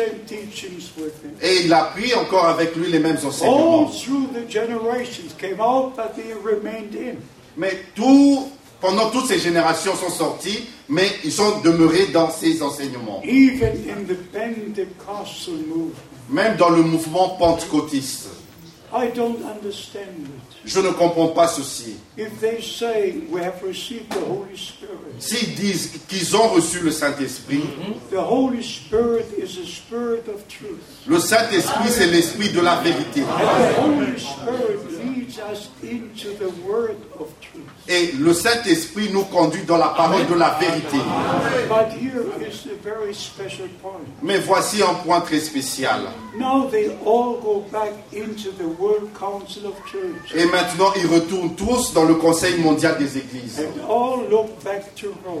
et il a pris encore avec lui les mêmes All enseignements. through the generations came out, but they remained in. Mais tout, pendant toutes ces générations sont sortis, mais ils sont demeurés dans ces enseignements. Even in the Pentecostal movement. Même dans le mouvement pentecôtiste. I don't understand it. Je ne comprends pas ceci. If they say we have received the Holy Spirit, S'ils disent qu'ils ont reçu le Saint-Esprit, the Holy Spirit is a spirit of truth. le Saint-Esprit c'est l'Esprit de la vérité. And the Holy Spirit leads us into the word of truth. Et le Saint-Esprit nous conduit dans la parole de la vérité. But here is a very special point. Mais voici un point très spécial. Now they all go back into the Et maintenant, ils retournent tous dans le Conseil mondial des Églises.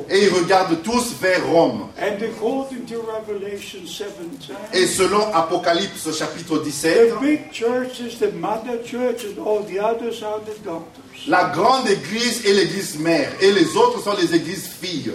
Et ils regardent tous vers Rome. And according to Revelation 17, Et selon Apocalypse chapitre 17, the big church is the mother church and all the others are the doctors. la grande Église est l'Église mère. Et les autres sont les Églises filles.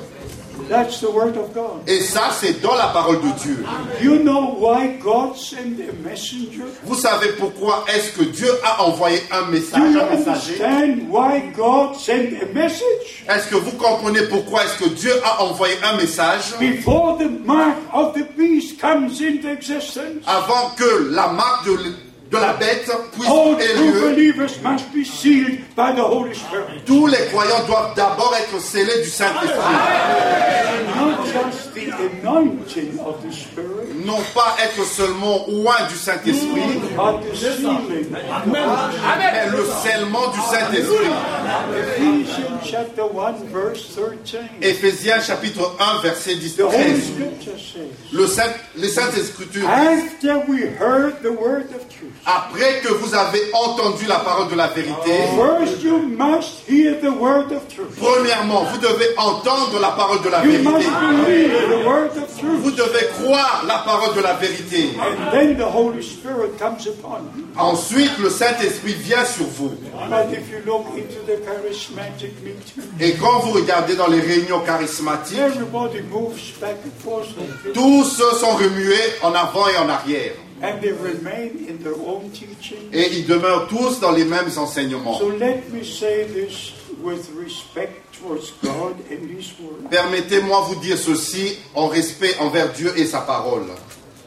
That's the word of God. Et ça, c'est dans la parole de Dieu. You know why God sent a messenger? Vous savez pourquoi est-ce que Dieu a envoyé un Do message, you un messager? understand why God sent a message? Est-ce que vous comprenez pourquoi est-ce que Dieu a envoyé un message? Before the mark of the beast comes into existence, avant que la marque de, de la bête puisse true lieu. Tous les croyants doivent d'abord être scellés du Saint-Esprit. Non pas être seulement loin du Saint-Esprit, sealing. mais le scellement du Saint-Esprit. Ephesians chapter 1, verse 13. Éphésiens chapitre 1, verset 10, The Holy 13. Scripture says, Le Saint, les Saintes Écritures After we heard the word of truth, Après que vous avez entendu la parole de la vérité, first you must hear the word of truth. premièrement, vous devez entendre la parole de la You vérité. must believe the word of Vous truth. devez croire la parole de la vérité. And then the Holy Spirit comes upon you. Ensuite, le Saint-Esprit vient sur vous. But if you look into the charismatic meeting, Et quand vous regardez dans les réunions charismatiques, everybody moves back and forth tous ceux sont remués en avant et en arrière. And they remain in their own teaching. Et ils demeurent tous dans les mêmes enseignements. So let me say this with respect towards God and His Word. Permettez-moi vous dire ceci en respect envers Dieu et sa parole.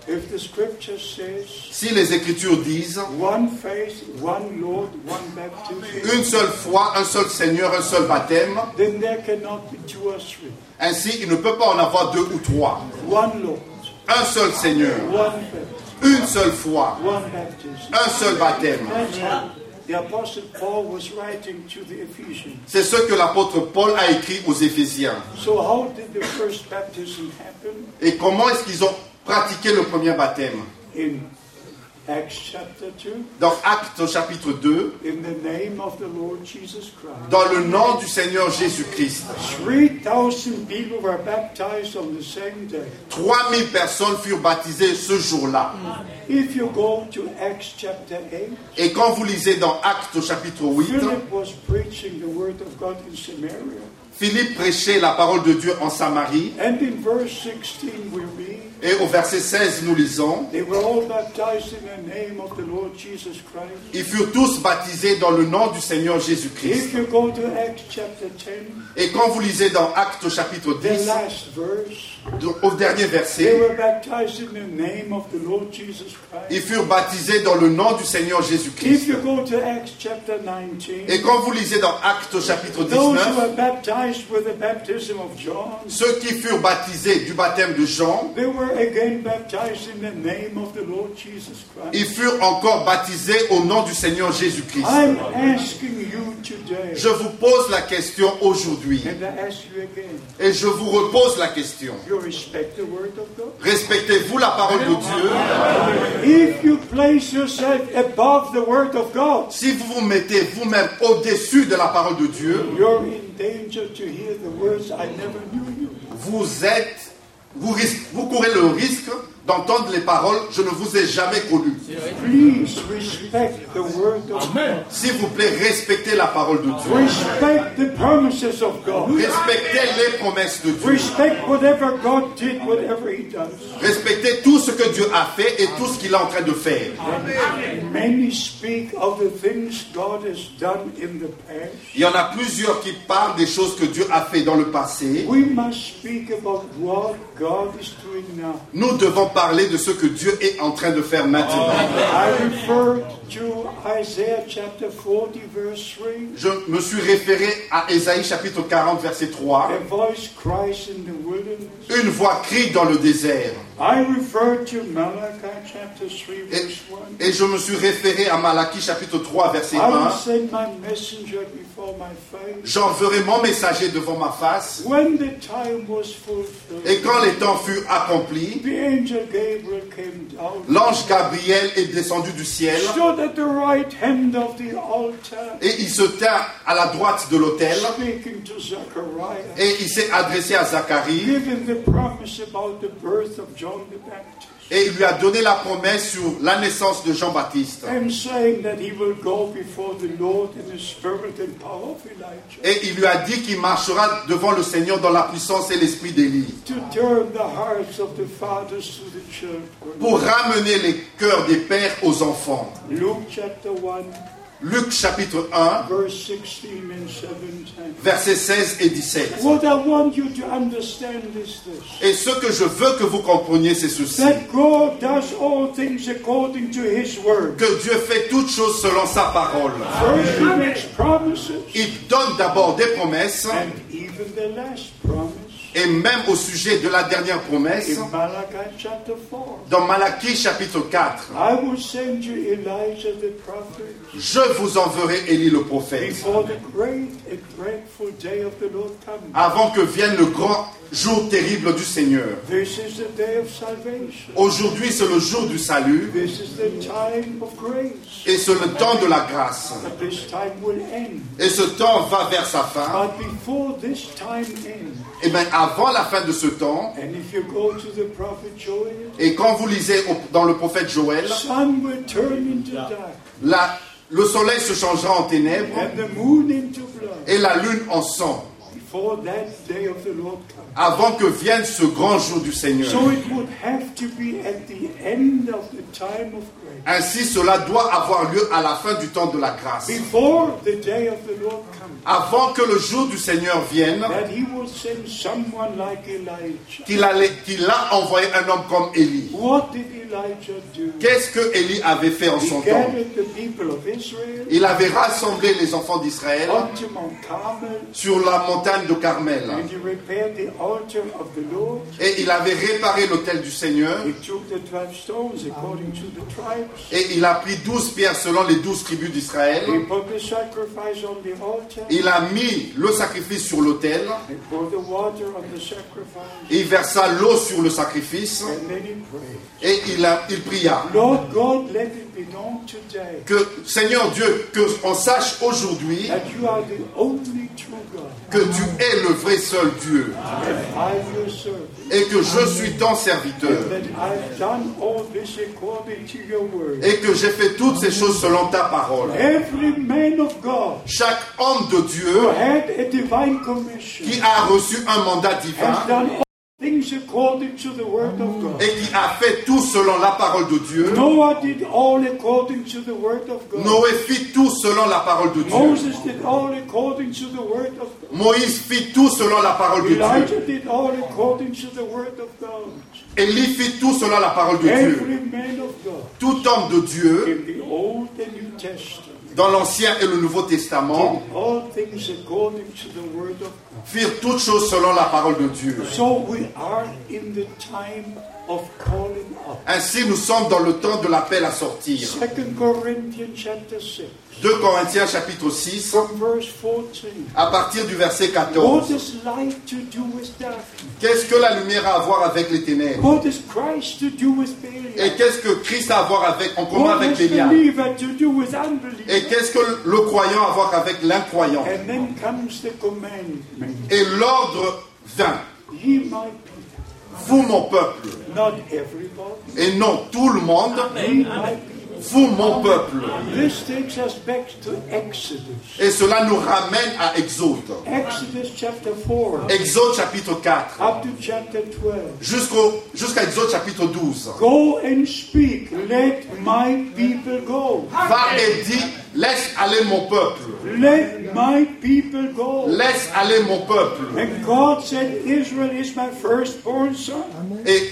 If the Scripture says Si les Écritures disent one faith, one Lord, one baptism, une seule foi, un seul Seigneur, un seul baptême, then there cannot be two or three. ainsi il ne peut pas en avoir deux ou trois. One Lord, Un seul Seigneur, one faith, une seule foi, un seul baptême. C'est ce que l'apôtre Paul a écrit aux Éphésiens. Et comment est-ce qu'ils ont pratiqué le premier baptême In Acts chapter 2, dans Actes au chapitre 2, in the name of the Lord Jesus Christ. dans le nom du Seigneur Jésus-Christ. 3,000 people were baptized on the same day. 3000 personnes furent baptisées ce jour-là. If you go to Acts chapter 8, Et quand vous lisez dans Actes chapitre 8, Philip was preaching the word of God in Samaria. Philippe prêchait la parole de Dieu en Samarie. And in verse 16 we read, Et au verset 16, nous lisons. Ils furent tous baptisés dans le nom du Seigneur Jésus-Christ. If you go to Acts chapter 10, Et quand vous lisez dans Actes au chapitre the 10, last verse, au dernier they verset, were baptized in the name of the Lord Jesus ils furent baptisés dans le nom du Seigneur Jésus-Christ. you go to Acts chapter 19, Et quand vous lisez dans Actes au chapitre those who 19, were baptized with the baptism of John, ceux qui furent baptisés du baptême de Jean, they were again baptized in the name of the Lord Jesus Christ. ils furent encore baptisés au nom du Seigneur Jésus-Christ. I'm asking you today, Je vous pose la question aujourd'hui. and I ask you again, Et je vous repose la question. Respectez-vous la parole de Dieu? Si vous vous mettez vous-même au-dessus de la parole de Dieu, vous êtes, vous, courez le risque d'entendre les paroles Je ne vous ai jamais connu. Please respect the word of God. S'il vous plaît, respectez la parole de Dieu. Respect the promises of God. Respectez les promesses de Dieu. Respect whatever God did, whatever He does. Respectez tout ce que Dieu a fait et tout ce qu'il est en train de faire. Many speak of the things God has done in the past. Il y en a plusieurs qui parlent des choses que Dieu a fait dans le passé. We must speak about what God is doing now. Nous devons parler de ce que Dieu est en train de faire maintenant. I referred to Isaiah chapter 40, verse 3. Je me suis référé à Ésaïe chapitre 40 verset 3. A voice cries in the wilderness. Une voix crie dans le désert. I referred to Malachi chapter 3, verse 1. Et je me suis référé à Malachie chapitre 3 verset I will 1. J'enverrai mon messager devant ma face. Et quand les temps came down, l'ange Gabriel est descendu du ciel. et il se tint à la droite de l'autel. et il s'est adressé à Zacharie et il lui a donné la promesse sur la naissance de Jean-Baptiste. Et il lui a dit qu'il marchera devant le Seigneur dans la puissance et l'esprit d'Élie pour ramener les cœurs des pères aux enfants. Luke chapter 1, Luc chapitre 1, verse 16 and 17. versets 16 et 17. What I want you to understand is this. Et ce que je veux que vous compreniez, c'est ceci. That God does all things according to His word. Que Dieu fait toutes choses selon sa parole. Il donne d'abord des promesses, et même au sujet de la dernière promesse, in Malachi chapter 4. dans Malachie chapitre 4, I will send you Elijah the prophet je vous enverrai Élie le prophète, avant que vienne le grand jour terrible du Seigneur. Aujourd'hui, c'est le jour du salut, et c'est le temps de la grâce. Et ce temps va vers sa fin. Et bien, avant la fin de ce temps, and if you go to the prophet Joel, et quand vous lisez au- dans le prophète Joël, sun will turn into dark, la- le soleil se changera en ténèbres and the moon into blood. et la lune en sang, Before that day of the Lord comes. avant que vienne ce grand jour du Seigneur. Ainsi, cela doit avoir lieu à la fin du temps de la grâce. Before the day of the Lord comes. Avant que le jour du Seigneur vienne, qu'il a envoyé un homme comme Élie. Qu'est-ce que Élie avait fait en son temps? Il avait rassemblé les enfants d'Israël sur la montagne de Carmel. Et il avait réparé l'autel du Seigneur. Et il a pris douze pierres selon les douze tribus d'Israël. Il a mis le sacrifice sur l'autel. Il versa l'eau sur le sacrifice. Et il, a, il pria. Que, Seigneur Dieu, que on sache aujourd'hui que tu es le vrai seul Dieu. Et que je suis ton serviteur. Et que j'ai fait toutes ces choses selon ta parole. Chaque homme de Dieu qui a reçu un mandat divin done all things according to the word of God. et qui a fait tout selon la parole de Dieu. Noah did all according to the word of God. Noé fit tout selon la parole de Dieu. Moses did all according to the word of God. Moïse fit tout selon la parole de Dieu. Elijah did all according to the word of God. Élie fit tout selon la parole de Dieu. Tout homme de Dieu, dans l'Ancien et le Nouveau Testament, firent toutes choses selon la parole de Dieu. So we are in the time of calling up. Ainsi, nous sommes dans le temps de l'appel à sortir. Second Corinthians chapter 6, 2 Corinthiens chapitre 6, from verse 14. à partir du verset What 14. does light to do with darkness? Qu'est-ce que la lumière a à voir avec les ténèbres? Et qu'est-ce que Christ a à voir avec, en commun avec Bélial Et qu'est-ce que le croyant a à voir avec l'incroyant? Et l'ordre vint. Vous, mon peuple, et non tout le monde. Vous, mon peuple. This takes us back to Exodus. Et cela nous ramène à Exode. Exodus chapter 4 Exode chapitre 4, up to chapter 12. jusqu'au, jusqu'à Exode chapitre 12. Go and speak, let my people go. Va et dis, laisse aller mon peuple. Let my people go. Laisse aller mon peuple. And God said, Israel is my firstborn son. Et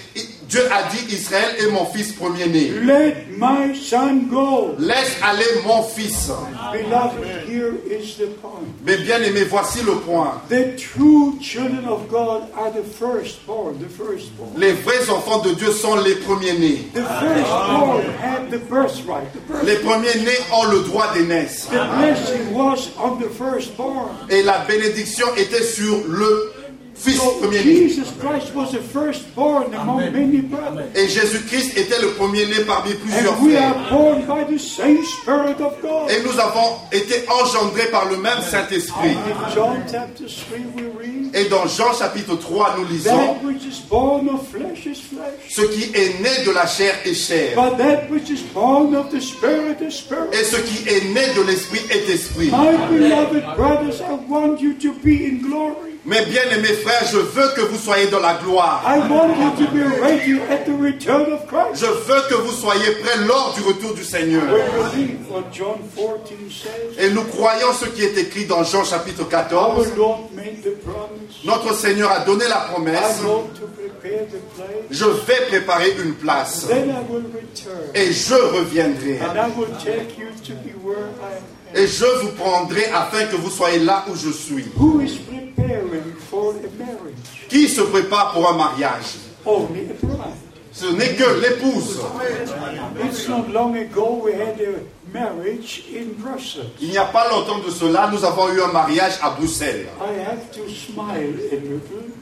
Dieu a dit, Israël est mon fils premier-né. Let my son go. Laisse aller mon fils. Beloved, here is the point. Mais bien aimé, voici le point. The true children of God are the firstborn, the firstborn. Les vrais enfants de Dieu sont les premiers-nés. The firstborn had the birthright. The, birth. Les premiers-nés ont le droit d'aînesse. the blessing was on the firstborn. Et la bénédiction était sur le fils So premier-né. Jesus Christ was the firstborn among many brothers. Et Jésus-Christ était le premier-né parmi plusieurs And we frères. are born by the same Spirit of God. Et nous avons été engendrés par le même Saint-Esprit. In John chapter 3 we read, Et dans Jean chapitre 3, nous lisons, That which is born of flesh is flesh. ce qui est né de la chair est chair. But that which is born of the Spirit is spirit. Et ce qui est né de l'esprit est esprit. Mes bien-aimés frères, je veux que vous soyez dans la gloire. I want you to be ready at the return of Christ. Je veux que vous soyez prêts lors du retour du Seigneur. We believe what John 14 says. Et nous croyons ce qui est écrit dans Jean chapitre Our 14. Lord made the promise. Notre Seigneur a donné la promesse. Je vais préparer une place. Then I will return. Et je reviendrai. And I will take you to be where I am. Et je vous prendrai afin que vous soyez là où je suis. Who is preparing for a marriage? Qui se prépare pour un mariage? Only a bride. Ce n'est que l'épouse. It's not long ago we had a marriage in Brussels. Il n'y a pas longtemps de cela, nous avons eu un mariage à Bruxelles. I have to smile a little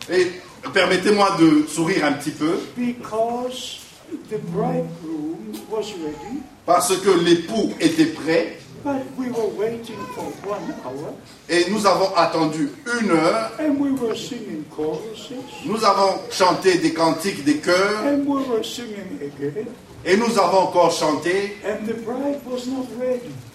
Et permettez-moi de sourire un petit peu, because the bridegroom was ready, parce que l'époux était prêt et nous avons attendu une heure. Nous avons chanté des cantiques, des chœurs et nous avons encore chanté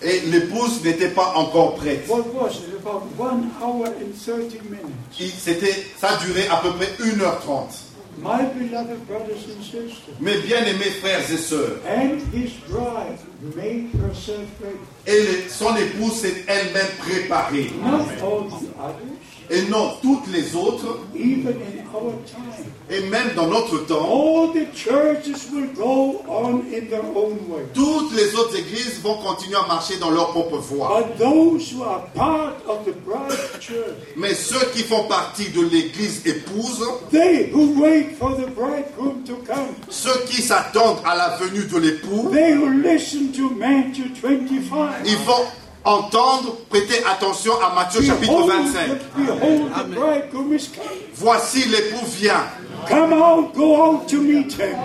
et l'épouse n'était pas encore prête. What was it? About one hour and 30 minutes. Il- C'était, ça duré à peu près 1h30. My beloved brothers and sisters, Mes bien-aimés frères et sœurs, and his bride made herself ready. et son épouse s'est elle-même préparée. Not all the others, et non toutes les autres, even in our time. et même dans notre temps, All the churches will go on in their own way. toutes les autres églises vont continuer à marcher dans leur propre voie. But those who are part of the bride church, Mais ceux qui font partie de l'église épouse, they who wait for the bridegroom to come, ceux qui s'attendent à la venue de l'époux, they who listen to Matthew 25. ils vont entendre, prêter attention à Matthieu chapitre Behold, 25. the, behold, the bridegroom is coming. Voici l'époux vient. Come out, go out to meet him.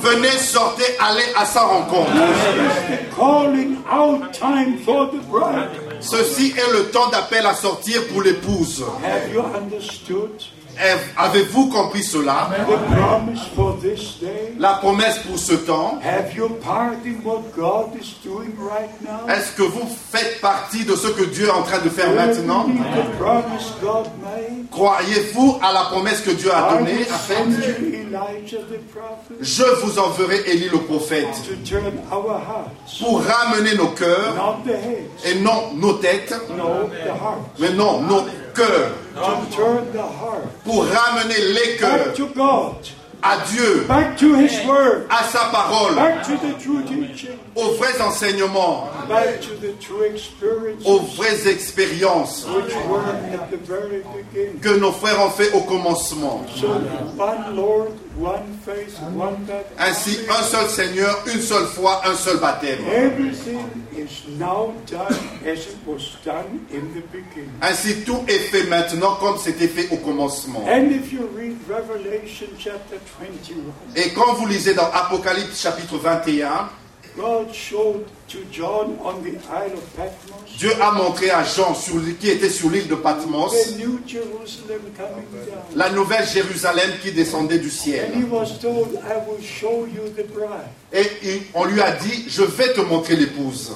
Venez, sortez, allez à sa rencontre. This is the calling out time for the bride. Ceci est le temps d'appel à sortir pour l'épouse. Avez-vous compris cela? La promesse pour ce temps? Est-ce que vous faites partie de ce que Dieu est en train de faire maintenant? Croyez-vous à la promesse que Dieu a donnée a faite Je vous enverrai Élie le prophète pour ramener nos cœurs et non nos têtes, mais non nos cœurs, pour ramener les back cœurs à Dieu, back to His Word, à sa parole, back to the true teaching, aux vrais enseignements, back to the true experiences aux vraies expériences. Which were at the very beginning. que nos frères ont fait au commencement. So, one Lord, one one. Ainsi, un seul Seigneur, une seule foi, un seul baptême. Ainsi, tout est fait maintenant comme c'était fait au commencement. And if you read Revelation chapter 21, Et quand vous lisez dans Apocalypse chapitre 21, God showed Dieu a montré à Jean sur, qui était sur l'île de Patmos la nouvelle Jérusalem qui descendait du ciel. And he was told, I will show you the bride. Et on lui a dit, je vais te montrer l'épouse.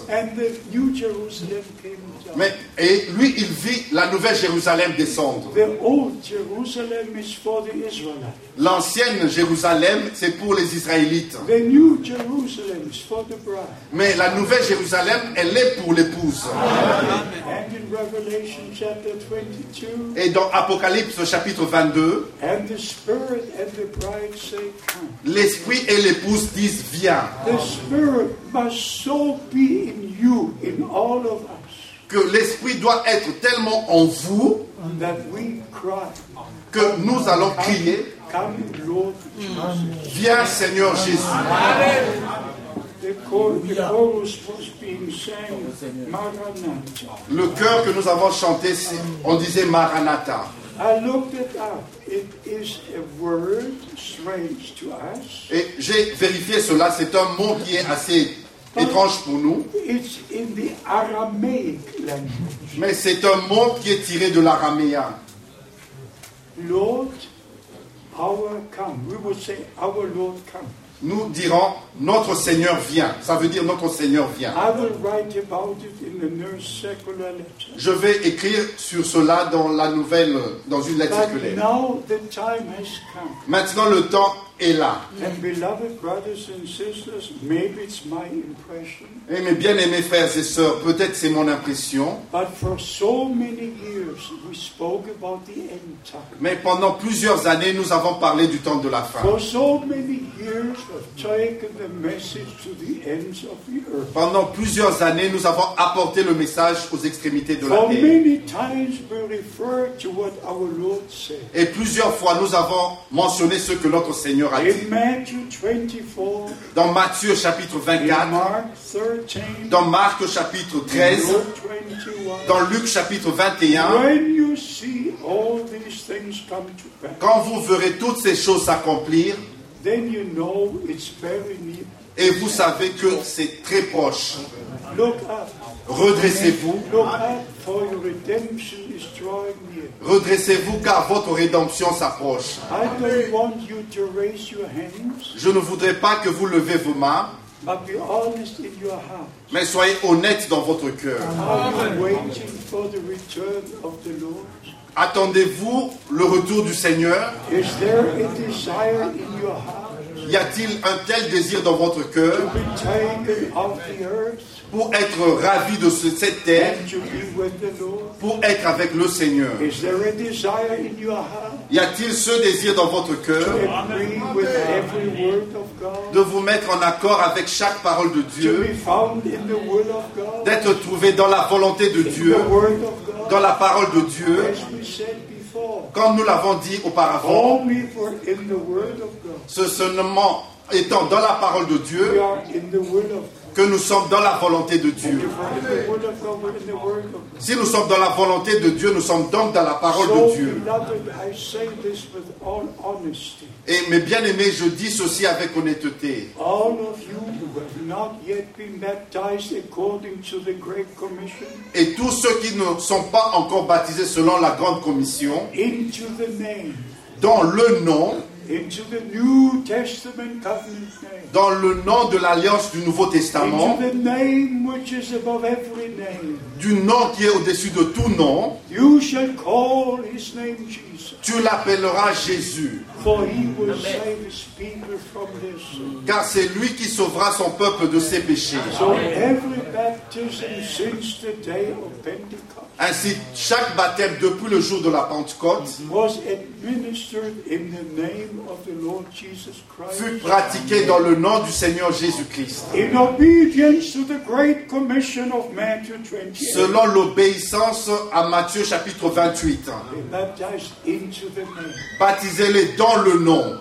Mais, et lui, il vit la nouvelle Jérusalem descendre. The old Jerusalem is for the Israelites. L'ancienne Jérusalem, c'est pour les Israélites. The New Jerusalem is for the bride. Mais la nouvelle Jérusalem, elle est pour l'épouse. And in Revelation chapter 22, Et dans Apocalypse chapitre 22, and the Spirit and the bride say, Come. l'esprit et l'épouse disent, viens. Que l'esprit doit être tellement en vous that we cry, que nous allons crier, viens Seigneur Jésus. Le chœur que nous avons chanté, on disait Maranatha. I looked it up. It is a word strange to us. Et j'ai vérifié cela, c'est un mot qui est assez étrange pour nous, It's in the Aramaic language. mais c'est un mot qui est tiré de l'araméen. Lord, our come. We would say, Our Lord come. Nous dirons notre Seigneur vient. Ça veut dire notre Seigneur vient. Je vais écrire sur cela dans la nouvelle, dans une lettre come. Maintenant, le temps est là. And beloved brothers and sisters, maybe it's my impression, Et mes bien-aimés frères et sœurs, peut-être c'est mon impression, but for so many years we spoke about the end time. mais pendant plusieurs années, nous avons parlé du temps de la fin. For so many years we've taken the message to the ends of the earth. Pendant plusieurs années, nous avons apporté le message aux extrémités de la terre. many times we refer to what our Lord said. Et plusieurs fois, nous avons mentionné ce que notre Seigneur a dit. In Matthew 24, Dans Matthieu chapitre in 24, Mark 13, dans Marc chapitre in 13, Luke 21, dans Luc chapitre 21, when you see all these things come to pass, quand vous verrez toutes ces choses s'accomplir, et vous savez que c'est très proche. Redressez-vous, Redressez-vous car votre rédemption s'approche. I don't want you to raise your hands, Je ne voudrais pas que vous levez vos mains, but be honest in your heart. mais soyez honnête dans votre cœur. Are you waiting for the return of the Lord? Attendez-vous le retour du Seigneur? Is there a desire in your heart Y a-t-il un tel désir dans votre cœur? Pour être ravi de ce- cette terre, pour être avec le Seigneur. Y a-t-il ce désir dans votre cœur de vous mettre en accord avec chaque parole de Dieu, d'être trouvé dans la volonté de Dieu, dans la parole de Dieu, comme nous l'avons dit auparavant, ce seulement étant dans la parole de Dieu que nous sommes dans la volonté de Dieu. Si nous sommes dans la volonté de Dieu, nous sommes donc dans la parole de Dieu. Et mes bien-aimés, je dis ceci avec honnêteté. All of you who have not yet been baptized according to the Great Commission Et tous ceux qui ne sont pas encore baptisés selon la grande commission, dans le nom, into the New Testament covenant name, dans le nom de l'alliance du Nouveau into Testament, the name which is above every name, du nom qui est au-dessus de tout nom, you shall call his name Jesus, tu l'appelleras Jésus, for he will save his people from their sins. car c'est lui qui sauvera son peuple de ses péchés. Ainsi, chaque baptême depuis le jour de la Pentecôte fut pratiqué dans le nom du Seigneur Jésus-Christ, In obedience to the great commission of Matthew 28, selon l'obéissance à Matthieu chapitre 28. they baptized into the name. Baptisez-les dans le nom.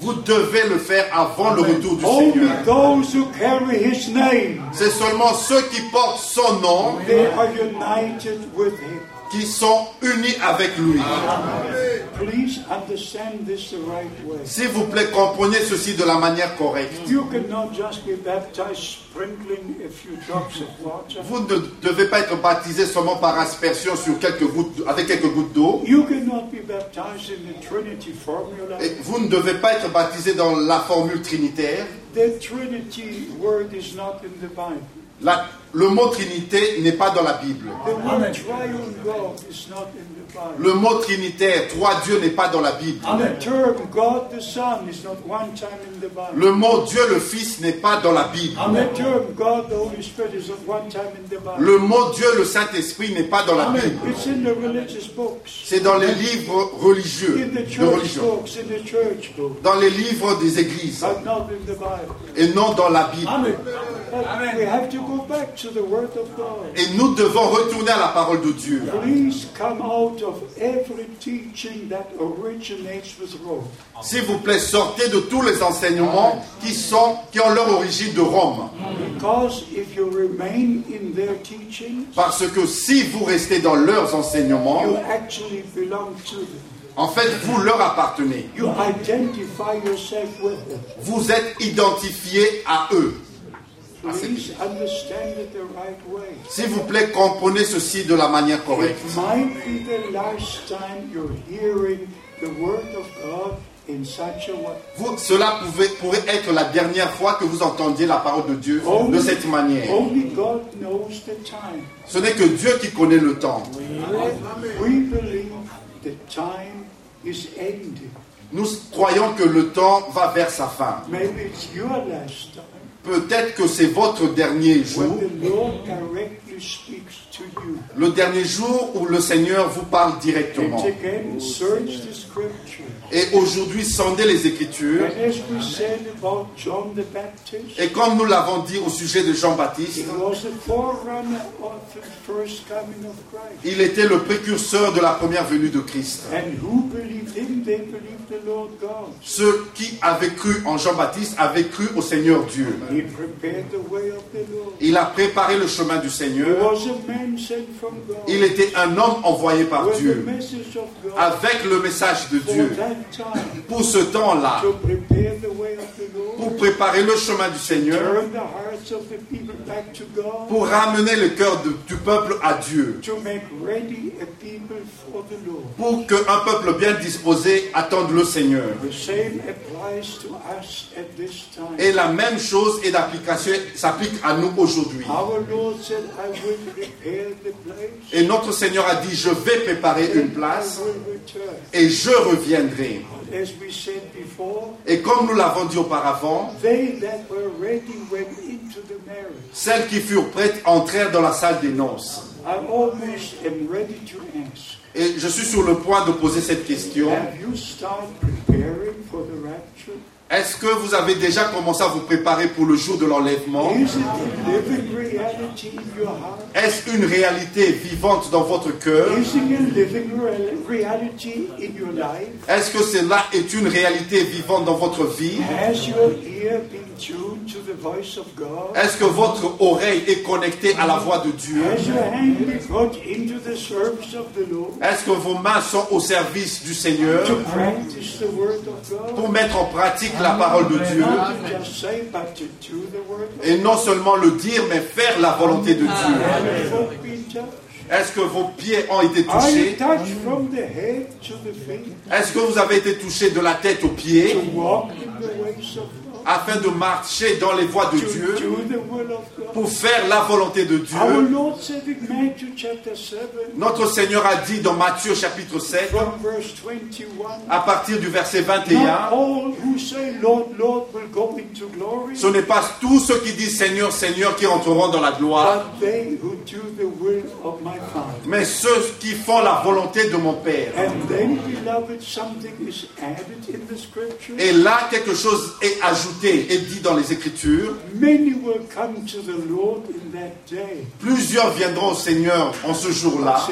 Vous devez le faire avant le retour du Only Seigneur. those who carry His name, C'est seulement ceux qui portent son nom qui sont unis avec lui. S'il vous plaît, comprenez ceci de la manière correcte. Vous ne devez pas être baptisé seulement par aspersion sur quelques gouttes, avec quelques gouttes d'eau. Vous ne devez pas être baptisé dans la formule trinitaire. Le mot Trinité n'est pas dans la Bible. Le mot Trinitaire, trois dieux, n'est pas dans la Bible. Le mot Dieu le Fils n'est pas dans la Bible. Le mot Dieu le Saint-Esprit n'est pas dans la Bible. C'est dans les livres religieux, de religion, dans les livres des églises, et non dans la Bible. Et nous devons retourner à la parole de Dieu. Please come out S'il vous plaît, sortez de tous les enseignements qui, sont, qui ont leur origine de Rome. Because if you remain in their teaching, Parce que si vous restez dans leurs enseignements, you actually belong to them. en fait, vous leur appartenez. Vous êtes identifié à eux. Please understand it the right way. S'il vous plaît, comprenez ceci de la manière correcte. It might be the last time you're hearing the Word of God in such a way. Vous- cela pouvait- pourrait être la dernière fois que vous entendiez la parole de Dieu de cette manière. only God knows the time. Ce n'est que Dieu qui connaît le temps. We believe the time is ending. Nous croyons que le temps va vers sa fin. Maybe it's your last time Peut-être que c'est votre dernier jour, le dernier jour où le Seigneur vous parle directement. Et aujourd'hui, sondez les Écritures. Et comme nous l'avons dit au sujet de Jean-Baptiste, il était le précurseur de la première venue de Christ. Ceux qui avaient cru en Jean-Baptiste avaient cru au Seigneur Dieu. Il a préparé le chemin du Seigneur. Il était un homme envoyé par Dieu avec le message de Dieu. Pour ce temps-là, pour préparer le chemin du Seigneur, pour ramener le cœur du peuple à Dieu, pour qu'un peuple bien disposé attende le Seigneur. Et la même chose et d'application s'applique à nous aujourd'hui. Et notre Seigneur a dit, je vais préparer une place et je reviendrai. Et comme nous l'avons dit auparavant, celles qui furent prêtes entrèrent dans la salle des noces. Et je suis sur le point de poser cette question. Est-ce que vous avez déjà commencé à vous préparer pour le jour de l'enlèvement? Est-ce une réalité vivante dans votre cœur? Est-ce que cela est une réalité vivante dans votre vie? Est-ce que votre oreille est connectée à la voix de Dieu? Est-ce que vos mains sont au service du Seigneur? To practice the word of God? pour mettre en pratique la parole de Dieu. Et non seulement le dire, mais faire la volonté de Dieu? Est-ce que vos pieds ont été touchés? Est-ce que vous avez été touché de la tête aux pieds? Afin de marcher dans les voies de Dieu pour faire la volonté de Dieu Lord said in Matthew chapter 7, Notre Seigneur a dit dans Matthieu chapitre 7, from verse 21, à partir du verset Not 21, all who say, Lord, Lord, will go into glory, ce n'est pas tous ceux qui disent Seigneur, Seigneur qui entreront dans la gloire, but they who do the will of my Father. mais ceux qui font la volonté de mon Père. And then, beloved, something is added in the scripture. Et là, quelque chose est ajouté et dit dans les Écritures. Many will come to the Lord in that day. Plusieurs viendront au Seigneur en ce jour-là.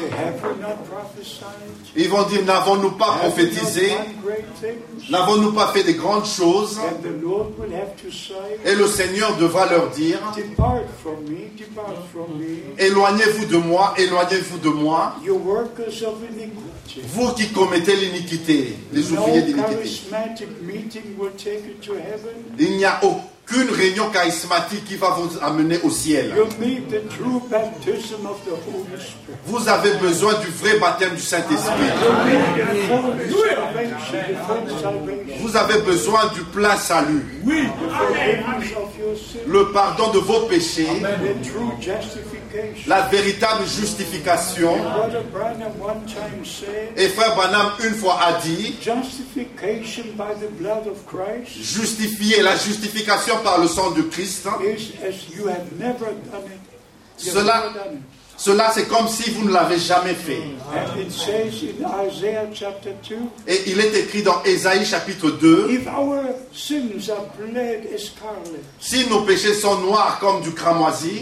Ils vont dire, n'avons-nous pas prophétisé? N'avons-nous pas fait des grandes choses? Et le Seigneur devra leur dire, Depart from me, depart from me, éloignez-vous de moi, éloignez-vous de moi, vous qui commettez l'iniquité, les ouvriers d'iniquité. Il n'y a aucune réunion charismatique qui va vous amener au ciel. Vous avez besoin du vrai baptême du Saint-Esprit. Vous avez besoin du plein salut, le pardon de vos péchés. La véritable justification. Et frère Branham une fois a dit, justifier la justification par le sang de Christ, Cela-. Cela c'est comme si vous ne l'avez jamais fait. And it says in Isaiah chapter 2, Et il est écrit dans Ésaïe chapitre 2, if our sins are bled as scarlet, si nos péchés sont noirs comme du cramoisi,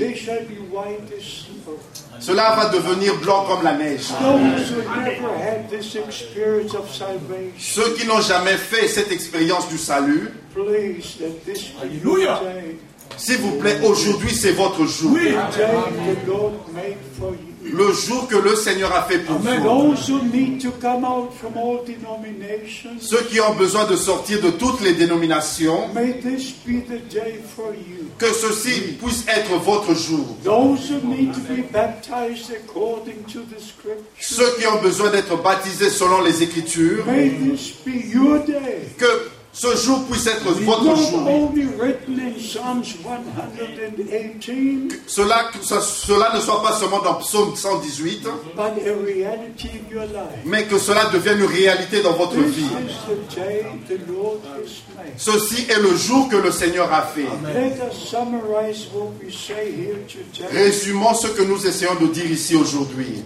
cela va devenir blanc comme la neige. Those who never had this experience of salvation, Ceux qui n'ont jamais fait cette expérience du salut, please s'il vous plaît, aujourd'hui c'est votre jour. Le jour que le Seigneur a fait pour vous. Ceux qui ont besoin de sortir de toutes les dénominations, que ceci puisse être votre jour. Ceux qui ont besoin d'être baptisés selon les Écritures, que ce jour puisse être votre jour. only written in Psalms 118, Cela, que ce- cela ne soit pas seulement dans Psaume 118, but a reality in your life. mais que cela devienne une réalité dans votre vie. Ceci est le jour que le Seigneur a fait. Résumons ce que nous essayons de dire ici aujourd'hui.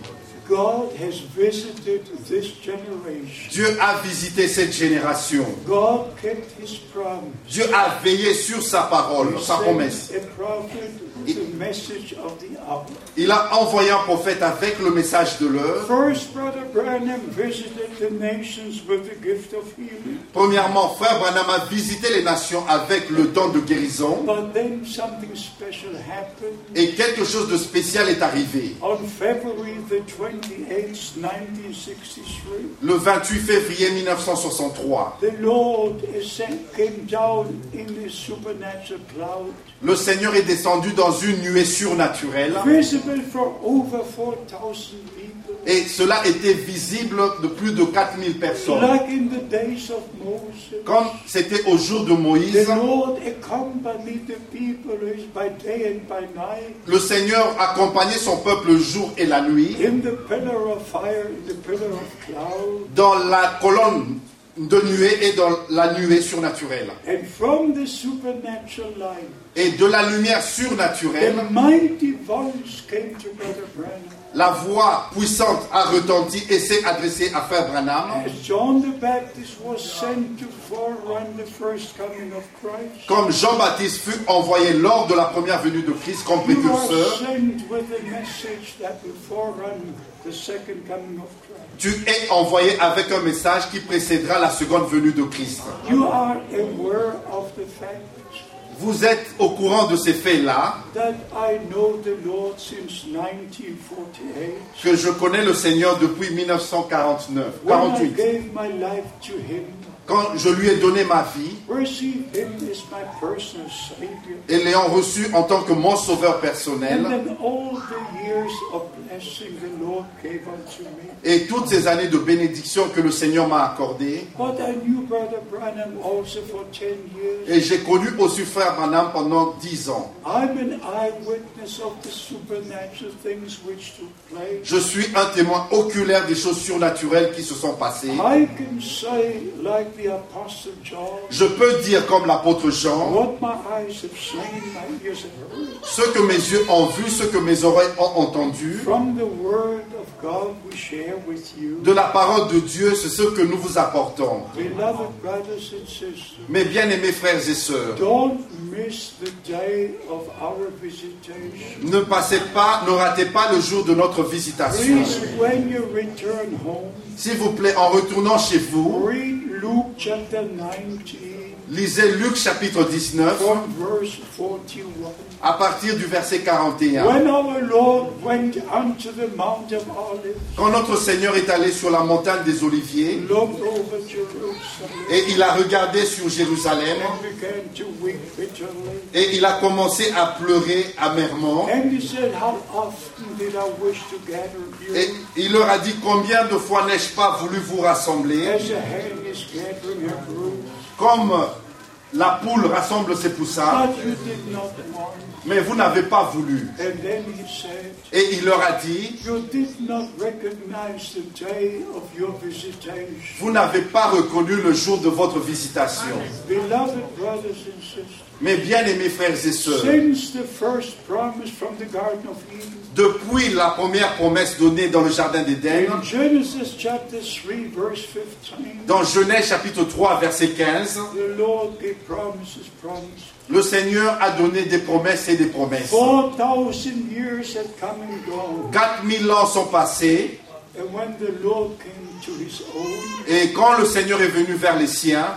God has visited this generation. Dieu a visité cette génération. God kept his promise. Dieu a veillé sur sa parole, He sa promesse. sent a prophet the message of the hour. Il a envoyé un prophète avec le message de l'heure. First, Brother Branham visited the nations with the gift of healing. Premièrement, frère Branham a visité les nations avec le don de guérison. But then something special happened. Et quelque chose de spécial est arrivé. On February the 28th, 1963, Le 28 février 1963, the Lord ascend- came down in the supernatural cloud, le Seigneur est descendu dans une nuée surnaturelle. visible for over 4,000 people, Et cela était visible de plus de 4000 personnes. Comme c'était au jour de Moïse, le Seigneur accompagnait son peuple jour et la nuit in the pillar of fire, in the pillar of cloud. dans la colonne de nuée et dans la nuée surnaturelle. Et de la lumière surnaturelle, la voix puissante a retenti et s'est adressée à Frère Branham. Comme Jean-Baptiste fut envoyé lors de la première venue de Christ comme précurseur, tu es envoyé avec un message qui précédera la seconde venue de Christ. You are aware of the fact Vous êtes au courant de ces faits-là, that I know the Lord since 1948. que je connais le Seigneur depuis 1949, When I 48. Quand je lui ai donné ma vie et l'ayant reçu en tant que mon sauveur personnel, et toutes ces années de bénédiction que le Seigneur m'a accordées, But I knew Brother Branham also for 10 years. et j'ai connu aussi Frère Branham pendant dix ans. Je suis un témoin oculaire des choses surnaturelles qui se sont passées. Je peux dire comme l'apôtre Jean, ce que mes yeux ont vu, ce que mes oreilles ont entendu, de la parole de Dieu, c'est ce que nous vous apportons. Mes bien-aimés frères et sœurs, ne passez pas, ne ratez pas le jour de notre visitation. S'il vous plaît, en retournant chez vous, Luke chapter 19 lisez Luc chapitre 19 from verse 41. à partir du verset 41. When our Lord went unto the Mount of Olives, Quand notre Seigneur est allé sur la montagne des Oliviers et il a regardé sur Jérusalem et il a commencé à pleurer amèrement et il leur a dit combien de fois n'ai-je pas voulu vous rassembler? Comme la poule rassemble ses poussins, mais vous n'avez pas voulu. Et il leur a dit, vous n'avez pas reconnu le jour de votre visitation. Mes bien-aimés frères et sœurs, since the first promise from the Garden of Eden, depuis la première promesse donnée dans le Jardin d'Éden, in Genesis chapter 3, verse 15, dans Genèse chapitre 3 verset 15, the Lord gave promises, promises. le Seigneur a donné des promesses et des promesses. 4,000 years had come and gone. 4000 ans sont passés And when the Lord came to his own, et quand le Seigneur est venu vers les siens,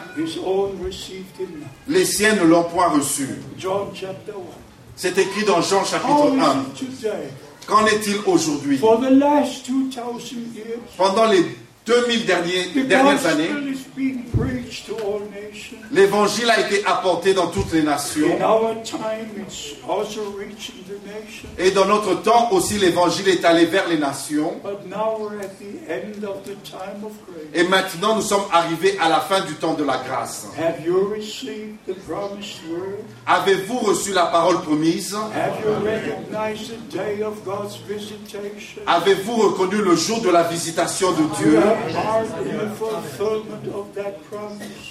les siens ne l'ont point reçu. John chapter 1. C'est écrit dans Jean chapitre How 1. is it today? Qu'en est-il aujourd'hui? For the last 2,000 years, Pendant les 2000 derniers- dernières années, l'évangile a été apporté dans toutes les nations. Et dans notre temps aussi, l'évangile est allé vers les nations. Et maintenant, nous sommes arrivés à la fin du temps de la grâce. Have you received the promised word? Avez-vous reçu la parole promise? Have you recognized the day of God's visitation? Avez-vous reconnu le jour de la visitation de Dieu?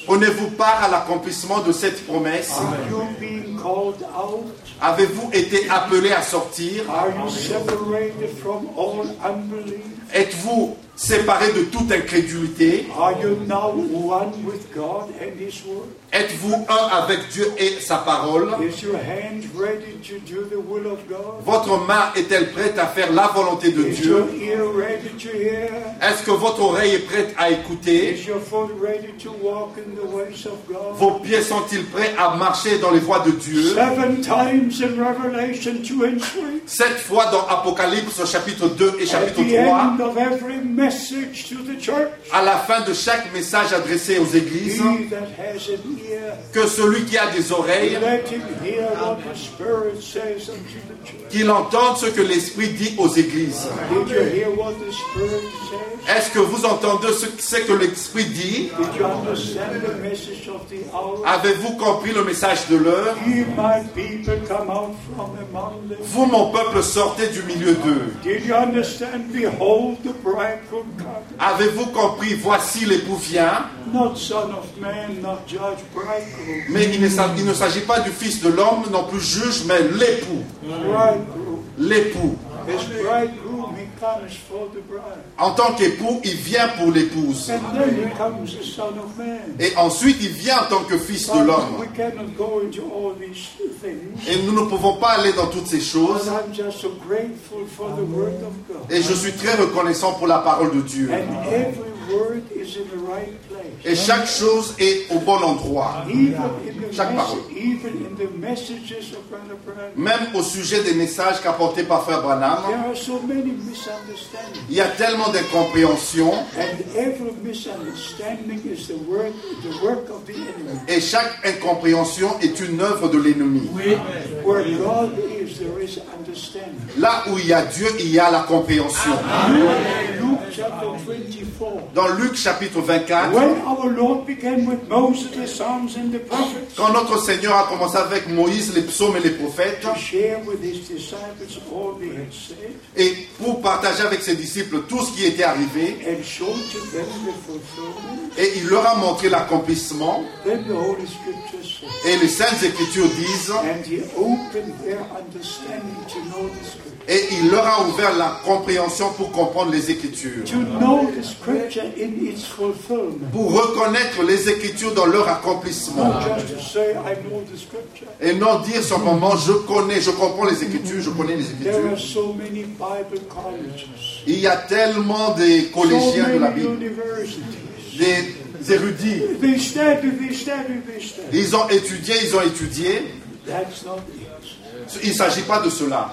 Prenez-vous part à l'accomplissement de cette promesse? Are you being called out? Avez-vous été appelé à sortir? Are you separated from all unbelief? Êtes-vous séparé de toute incrédulité Are you now one with God and His Word? Êtes-vous un avec Dieu et sa parole? Is your hand ready to do the will of God? Votre main est-elle prête à faire la volonté de Is your Dieu? Est-ce que votre oreille est prête à écouter? Is your foot ready to walk in the ways of God? Vos pieds sont-ils prêts à marcher dans les voies de Dieu? Seven times in Revelation 2 and 3. Cette fois dans Apocalypse chapitre 2 et chapitre the 3, end of every message to the church, à la fin de chaque message adressé aux églises, he that has an ear, que celui qui a des oreilles, qu'il entende ce que l'Esprit dit aux églises. Est-ce que vous entendez ce que c'est que l'Esprit dit? Did you understand the message of the hour? Avez-vous compris le message de l'heure? Vous, mon peuple, sortez du milieu d'eux. Avez-vous compris Voici l'époux vient. Not son of man, not judge, bridegroom. Mais il ne s'agit pas du Fils de l'homme, non plus juge, mais l'époux. L'époux. En tant qu'époux, il vient pour l'épouse. Et ensuite, il vient en tant que Fils de l'homme. Et nous ne pouvons pas aller dans toutes ces choses. Et je suis très reconnaissant pour la parole de Dieu. And every word is in the right place. Et chaque chose est au bon endroit. Even in the, Chaque parole. even in the messages of Brother Branham, Même au sujet des messages qu'apportait par Frère Branham, there are so many misunderstandings. il y a tellement d'incompréhension. And every misunderstanding is the work, the work of the enemy. Et chaque incompréhension est une œuvre de l'ennemi. Where God is, there is understanding. Là où il y a Dieu, il y a la compréhension. Luke chapter 24. Dans Luc chapitre 24, When our Lord began with Moses, the Psalms, and the prophets, quand notre Seigneur a commencé avec Moïse, les psaumes et les prophètes, et pour partager avec ses disciples tout ce qui était arrivé, et il leur a montré l'accomplissement, et les Saintes Écritures disent, et il leur a ouvert la compréhension pour comprendre les Écritures, To know the Scripture in its fulfillment. pour reconnaître les Écritures dans leur accomplissement. Et non dire simplement, je connais, je comprends les Écritures, je connais les There are Écritures. so many Bible colleges, Il y a tellement so collégiens de la Bible, des érudits. Ils ont étudié, ils ont étudié. Il ne s'agit pas de cela.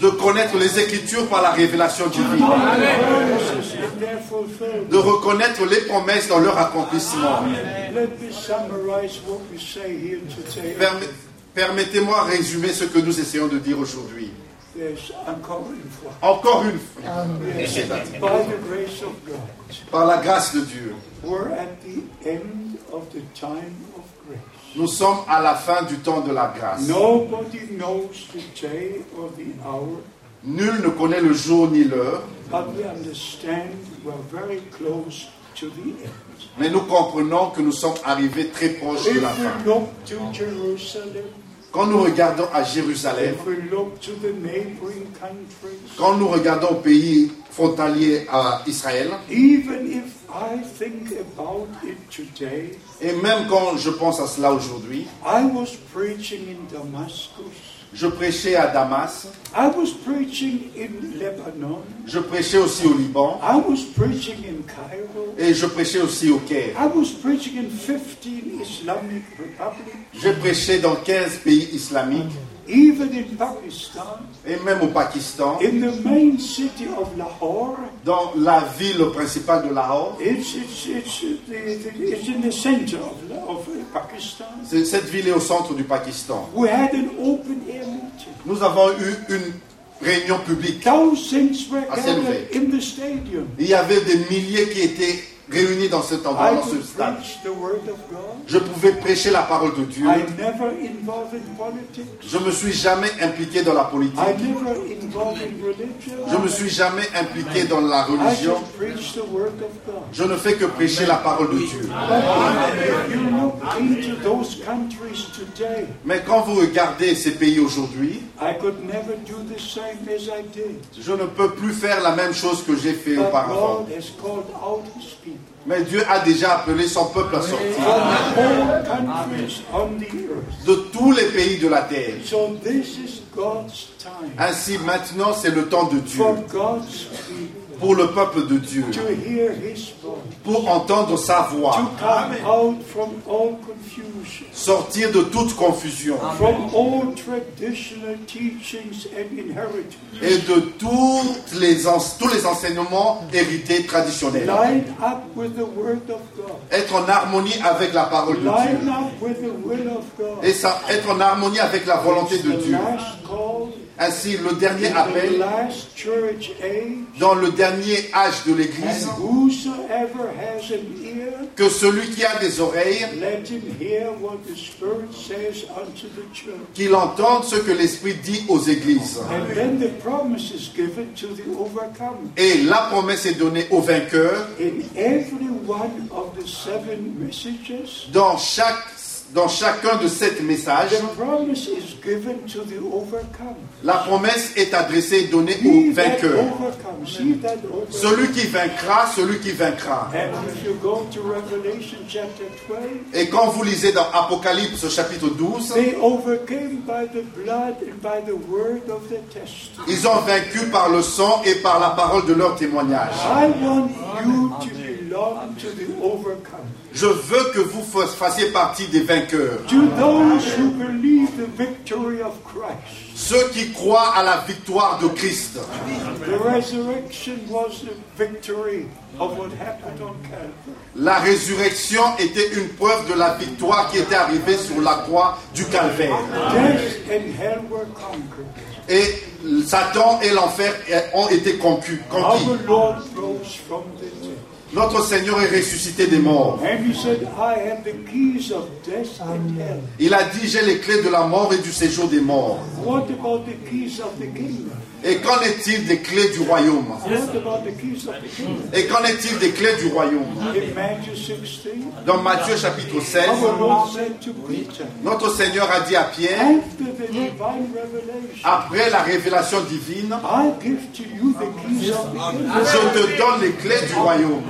De connaître les Écritures par la révélation divine. De reconnaître les promesses dans leur accomplissement. Let me summarize what we say here today. Perm- Permettez-moi de résumer ce que nous essayons de dire aujourd'hui. Encore une fois. Par la grâce de Dieu, nous sommes à la fin du temps de la grâce. Nobody knows the day or the hour, Nul ne connaît le jour ni l'heure, mais nous comprenons que nous sommes arrivés très proches de la fin. Quand nous regardons à Jérusalem, quand nous regardons au pays frontalier à Israël, even if I think about it today, et même quand je pense à cela aujourd'hui, I was preaching in Damascus. je prêchais à Damas, I was preaching in Lebanon. je prêchais aussi au Liban, I was preaching in Cairo. et je prêchais aussi au Caire. I was preaching in 15 Islamic republics, J'ai prêché dans 15 pays islamiques, even in Pakistan, et même au Pakistan, in the main city of Lahore. dans la ville principale de Lahore. Cette ville est au centre du Pakistan. We had an open air meeting. Nous avons eu une réunion publique. Thousands were À gathered Selvé. in the stadium. Il y avait des milliers qui étaient réunis dans cet endroit, I dans ce stade, je pouvais prêcher la parole de Dieu. Je me suis jamais impliqué dans la politique. Je me suis jamais impliqué dans la religion. Je ne fais que prêcher la parole de Dieu. Mais quand vous regardez ces pays aujourd'hui, je ne peux plus faire la même chose que j'ai fait auparavant. Mais Dieu a déjà appelé son peuple à sortir de tous les pays de la terre. Ainsi, maintenant, c'est le temps de Dieu, pour le peuple de Dieu, to hear His voice, pour entendre sa to voix, come out from all confusion, sortir de toute confusion from all traditional teachings and inheritance. et de toutes les tous les enseignements hérités traditionnels. Line up with the Word of God. Être en harmonie avec la parole de Dieu. up with the will of God. Et ça, être en harmonie avec la volonté de Dieu. Ainsi, le dernier appel dans le dernier âge de l'Église, que celui qui a des oreilles, let him hear what the Spirit says unto the church. qu'il entende ce que l'Esprit dit aux églises. Et la promesse est donnée aux vainqueurs dans, chaque, dans chacun de sept messages. La promesse est adressée et donnée that overcomes. Celui qui vaincra, celui qui vaincra. And if you go to Revelation chapter 12, Et quand vous lisez dans Apocalypse chapitre 12, they overcame by the blood and by the word of their testimony. ils ont vaincu par le sang et par la parole de leur témoignage. Je veux que vous fassiez partie des vainqueurs. To those who believe the victory of Christ. Ceux qui croient à la victoire de Christ. The resurrection was the victory of what happened on Calvary. La résurrection était une preuve de la victoire qui était arrivée sur la croix du calvaire. Death and hell were conquered. Et Satan et l'enfer ont été conquis. conquis. Our Lord rose from the. Notre Seigneur est ressuscité des morts. Il a dit, j'ai les clés de la mort et du séjour des morts. Et qu'en est-il des clés du royaume? Et qu'en est-il des clés du royaume In Matthew 16, Dans Matthieu chapitre 16, our Lord said to Peter, notre Seigneur a dit à Pierre, après la révélation divine, je te donne les clés du royaume.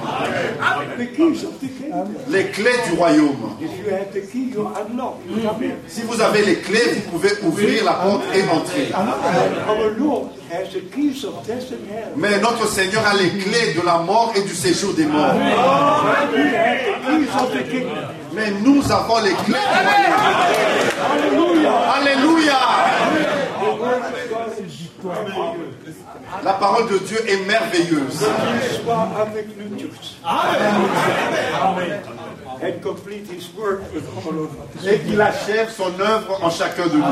Les clés du royaume. Si vous avez les clés, vous pouvez ouvrir la porte et entrer. Our Lord has the keys of death and hell. Mais notre Seigneur a les clés de la mort et du séjour des morts. Mais nous avons les clés. Alléluia merveilleux. La parole de Dieu est merveilleuse. Soit avec nous tous. And complete his work with all of us. Et qu'il achève son œuvre en chacun de nous.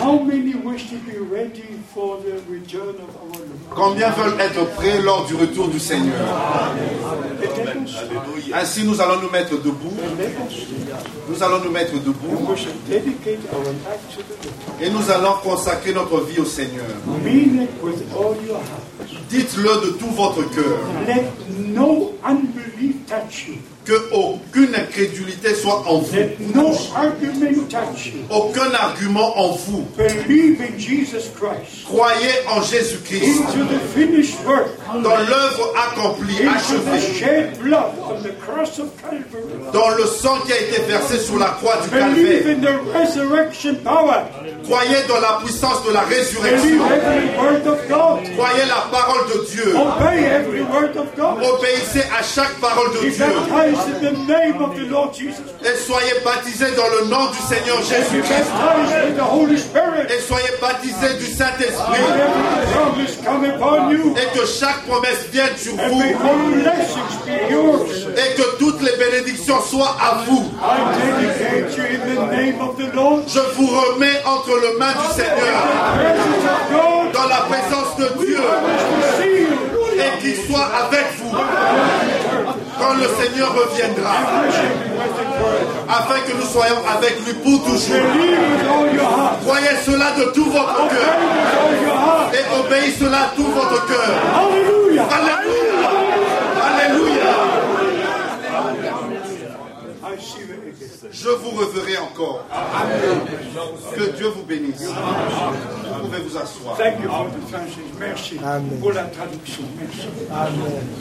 How many wish to be ready for the return of our Lord? Combien veulent être prêts lors du retour du Seigneur? Ainsi, nous allons nous mettre debout. Nous allons nous mettre debout. Et nous allons consacrer notre vie au Seigneur. Dites-le de tout votre cœur. Let no unbelief touch you. Que aucune incrédulité soit en vous. Let no argument touch you. Aucun argument en vous. Believe in Jesus Christ. Croyez en Jésus-Christ. Dans l'œuvre accomplie, achevée. Dans le sang qui a été versé sur la croix du calvaire. Croyez dans la puissance de la résurrection. Croyez la parole de Dieu. Obéissez à chaque parole de Dieu. Baptized in the name of the Lord Jesus. Et soyez baptisés dans le nom du Seigneur Jésus-Christ. Et soyez baptisés du Saint-Esprit. Et que chaque promesse vienne sur vous. Et que toutes les bénédictions soient à vous. Je vous remets entre les mains du Seigneur. Dans la présence de Dieu. Et qu'il soit avec vous. Quand le Seigneur reviendra, afin que nous soyons avec lui pour toujours. Croyez cela de tout votre cœur et obéissez cela de tout votre cœur. Alléluia. Alléluia. Je vous reverrai encore. Que Dieu vous bénisse. Vous pouvez vous asseoir. Merci Amen. pour la traduction. Merci. Amen.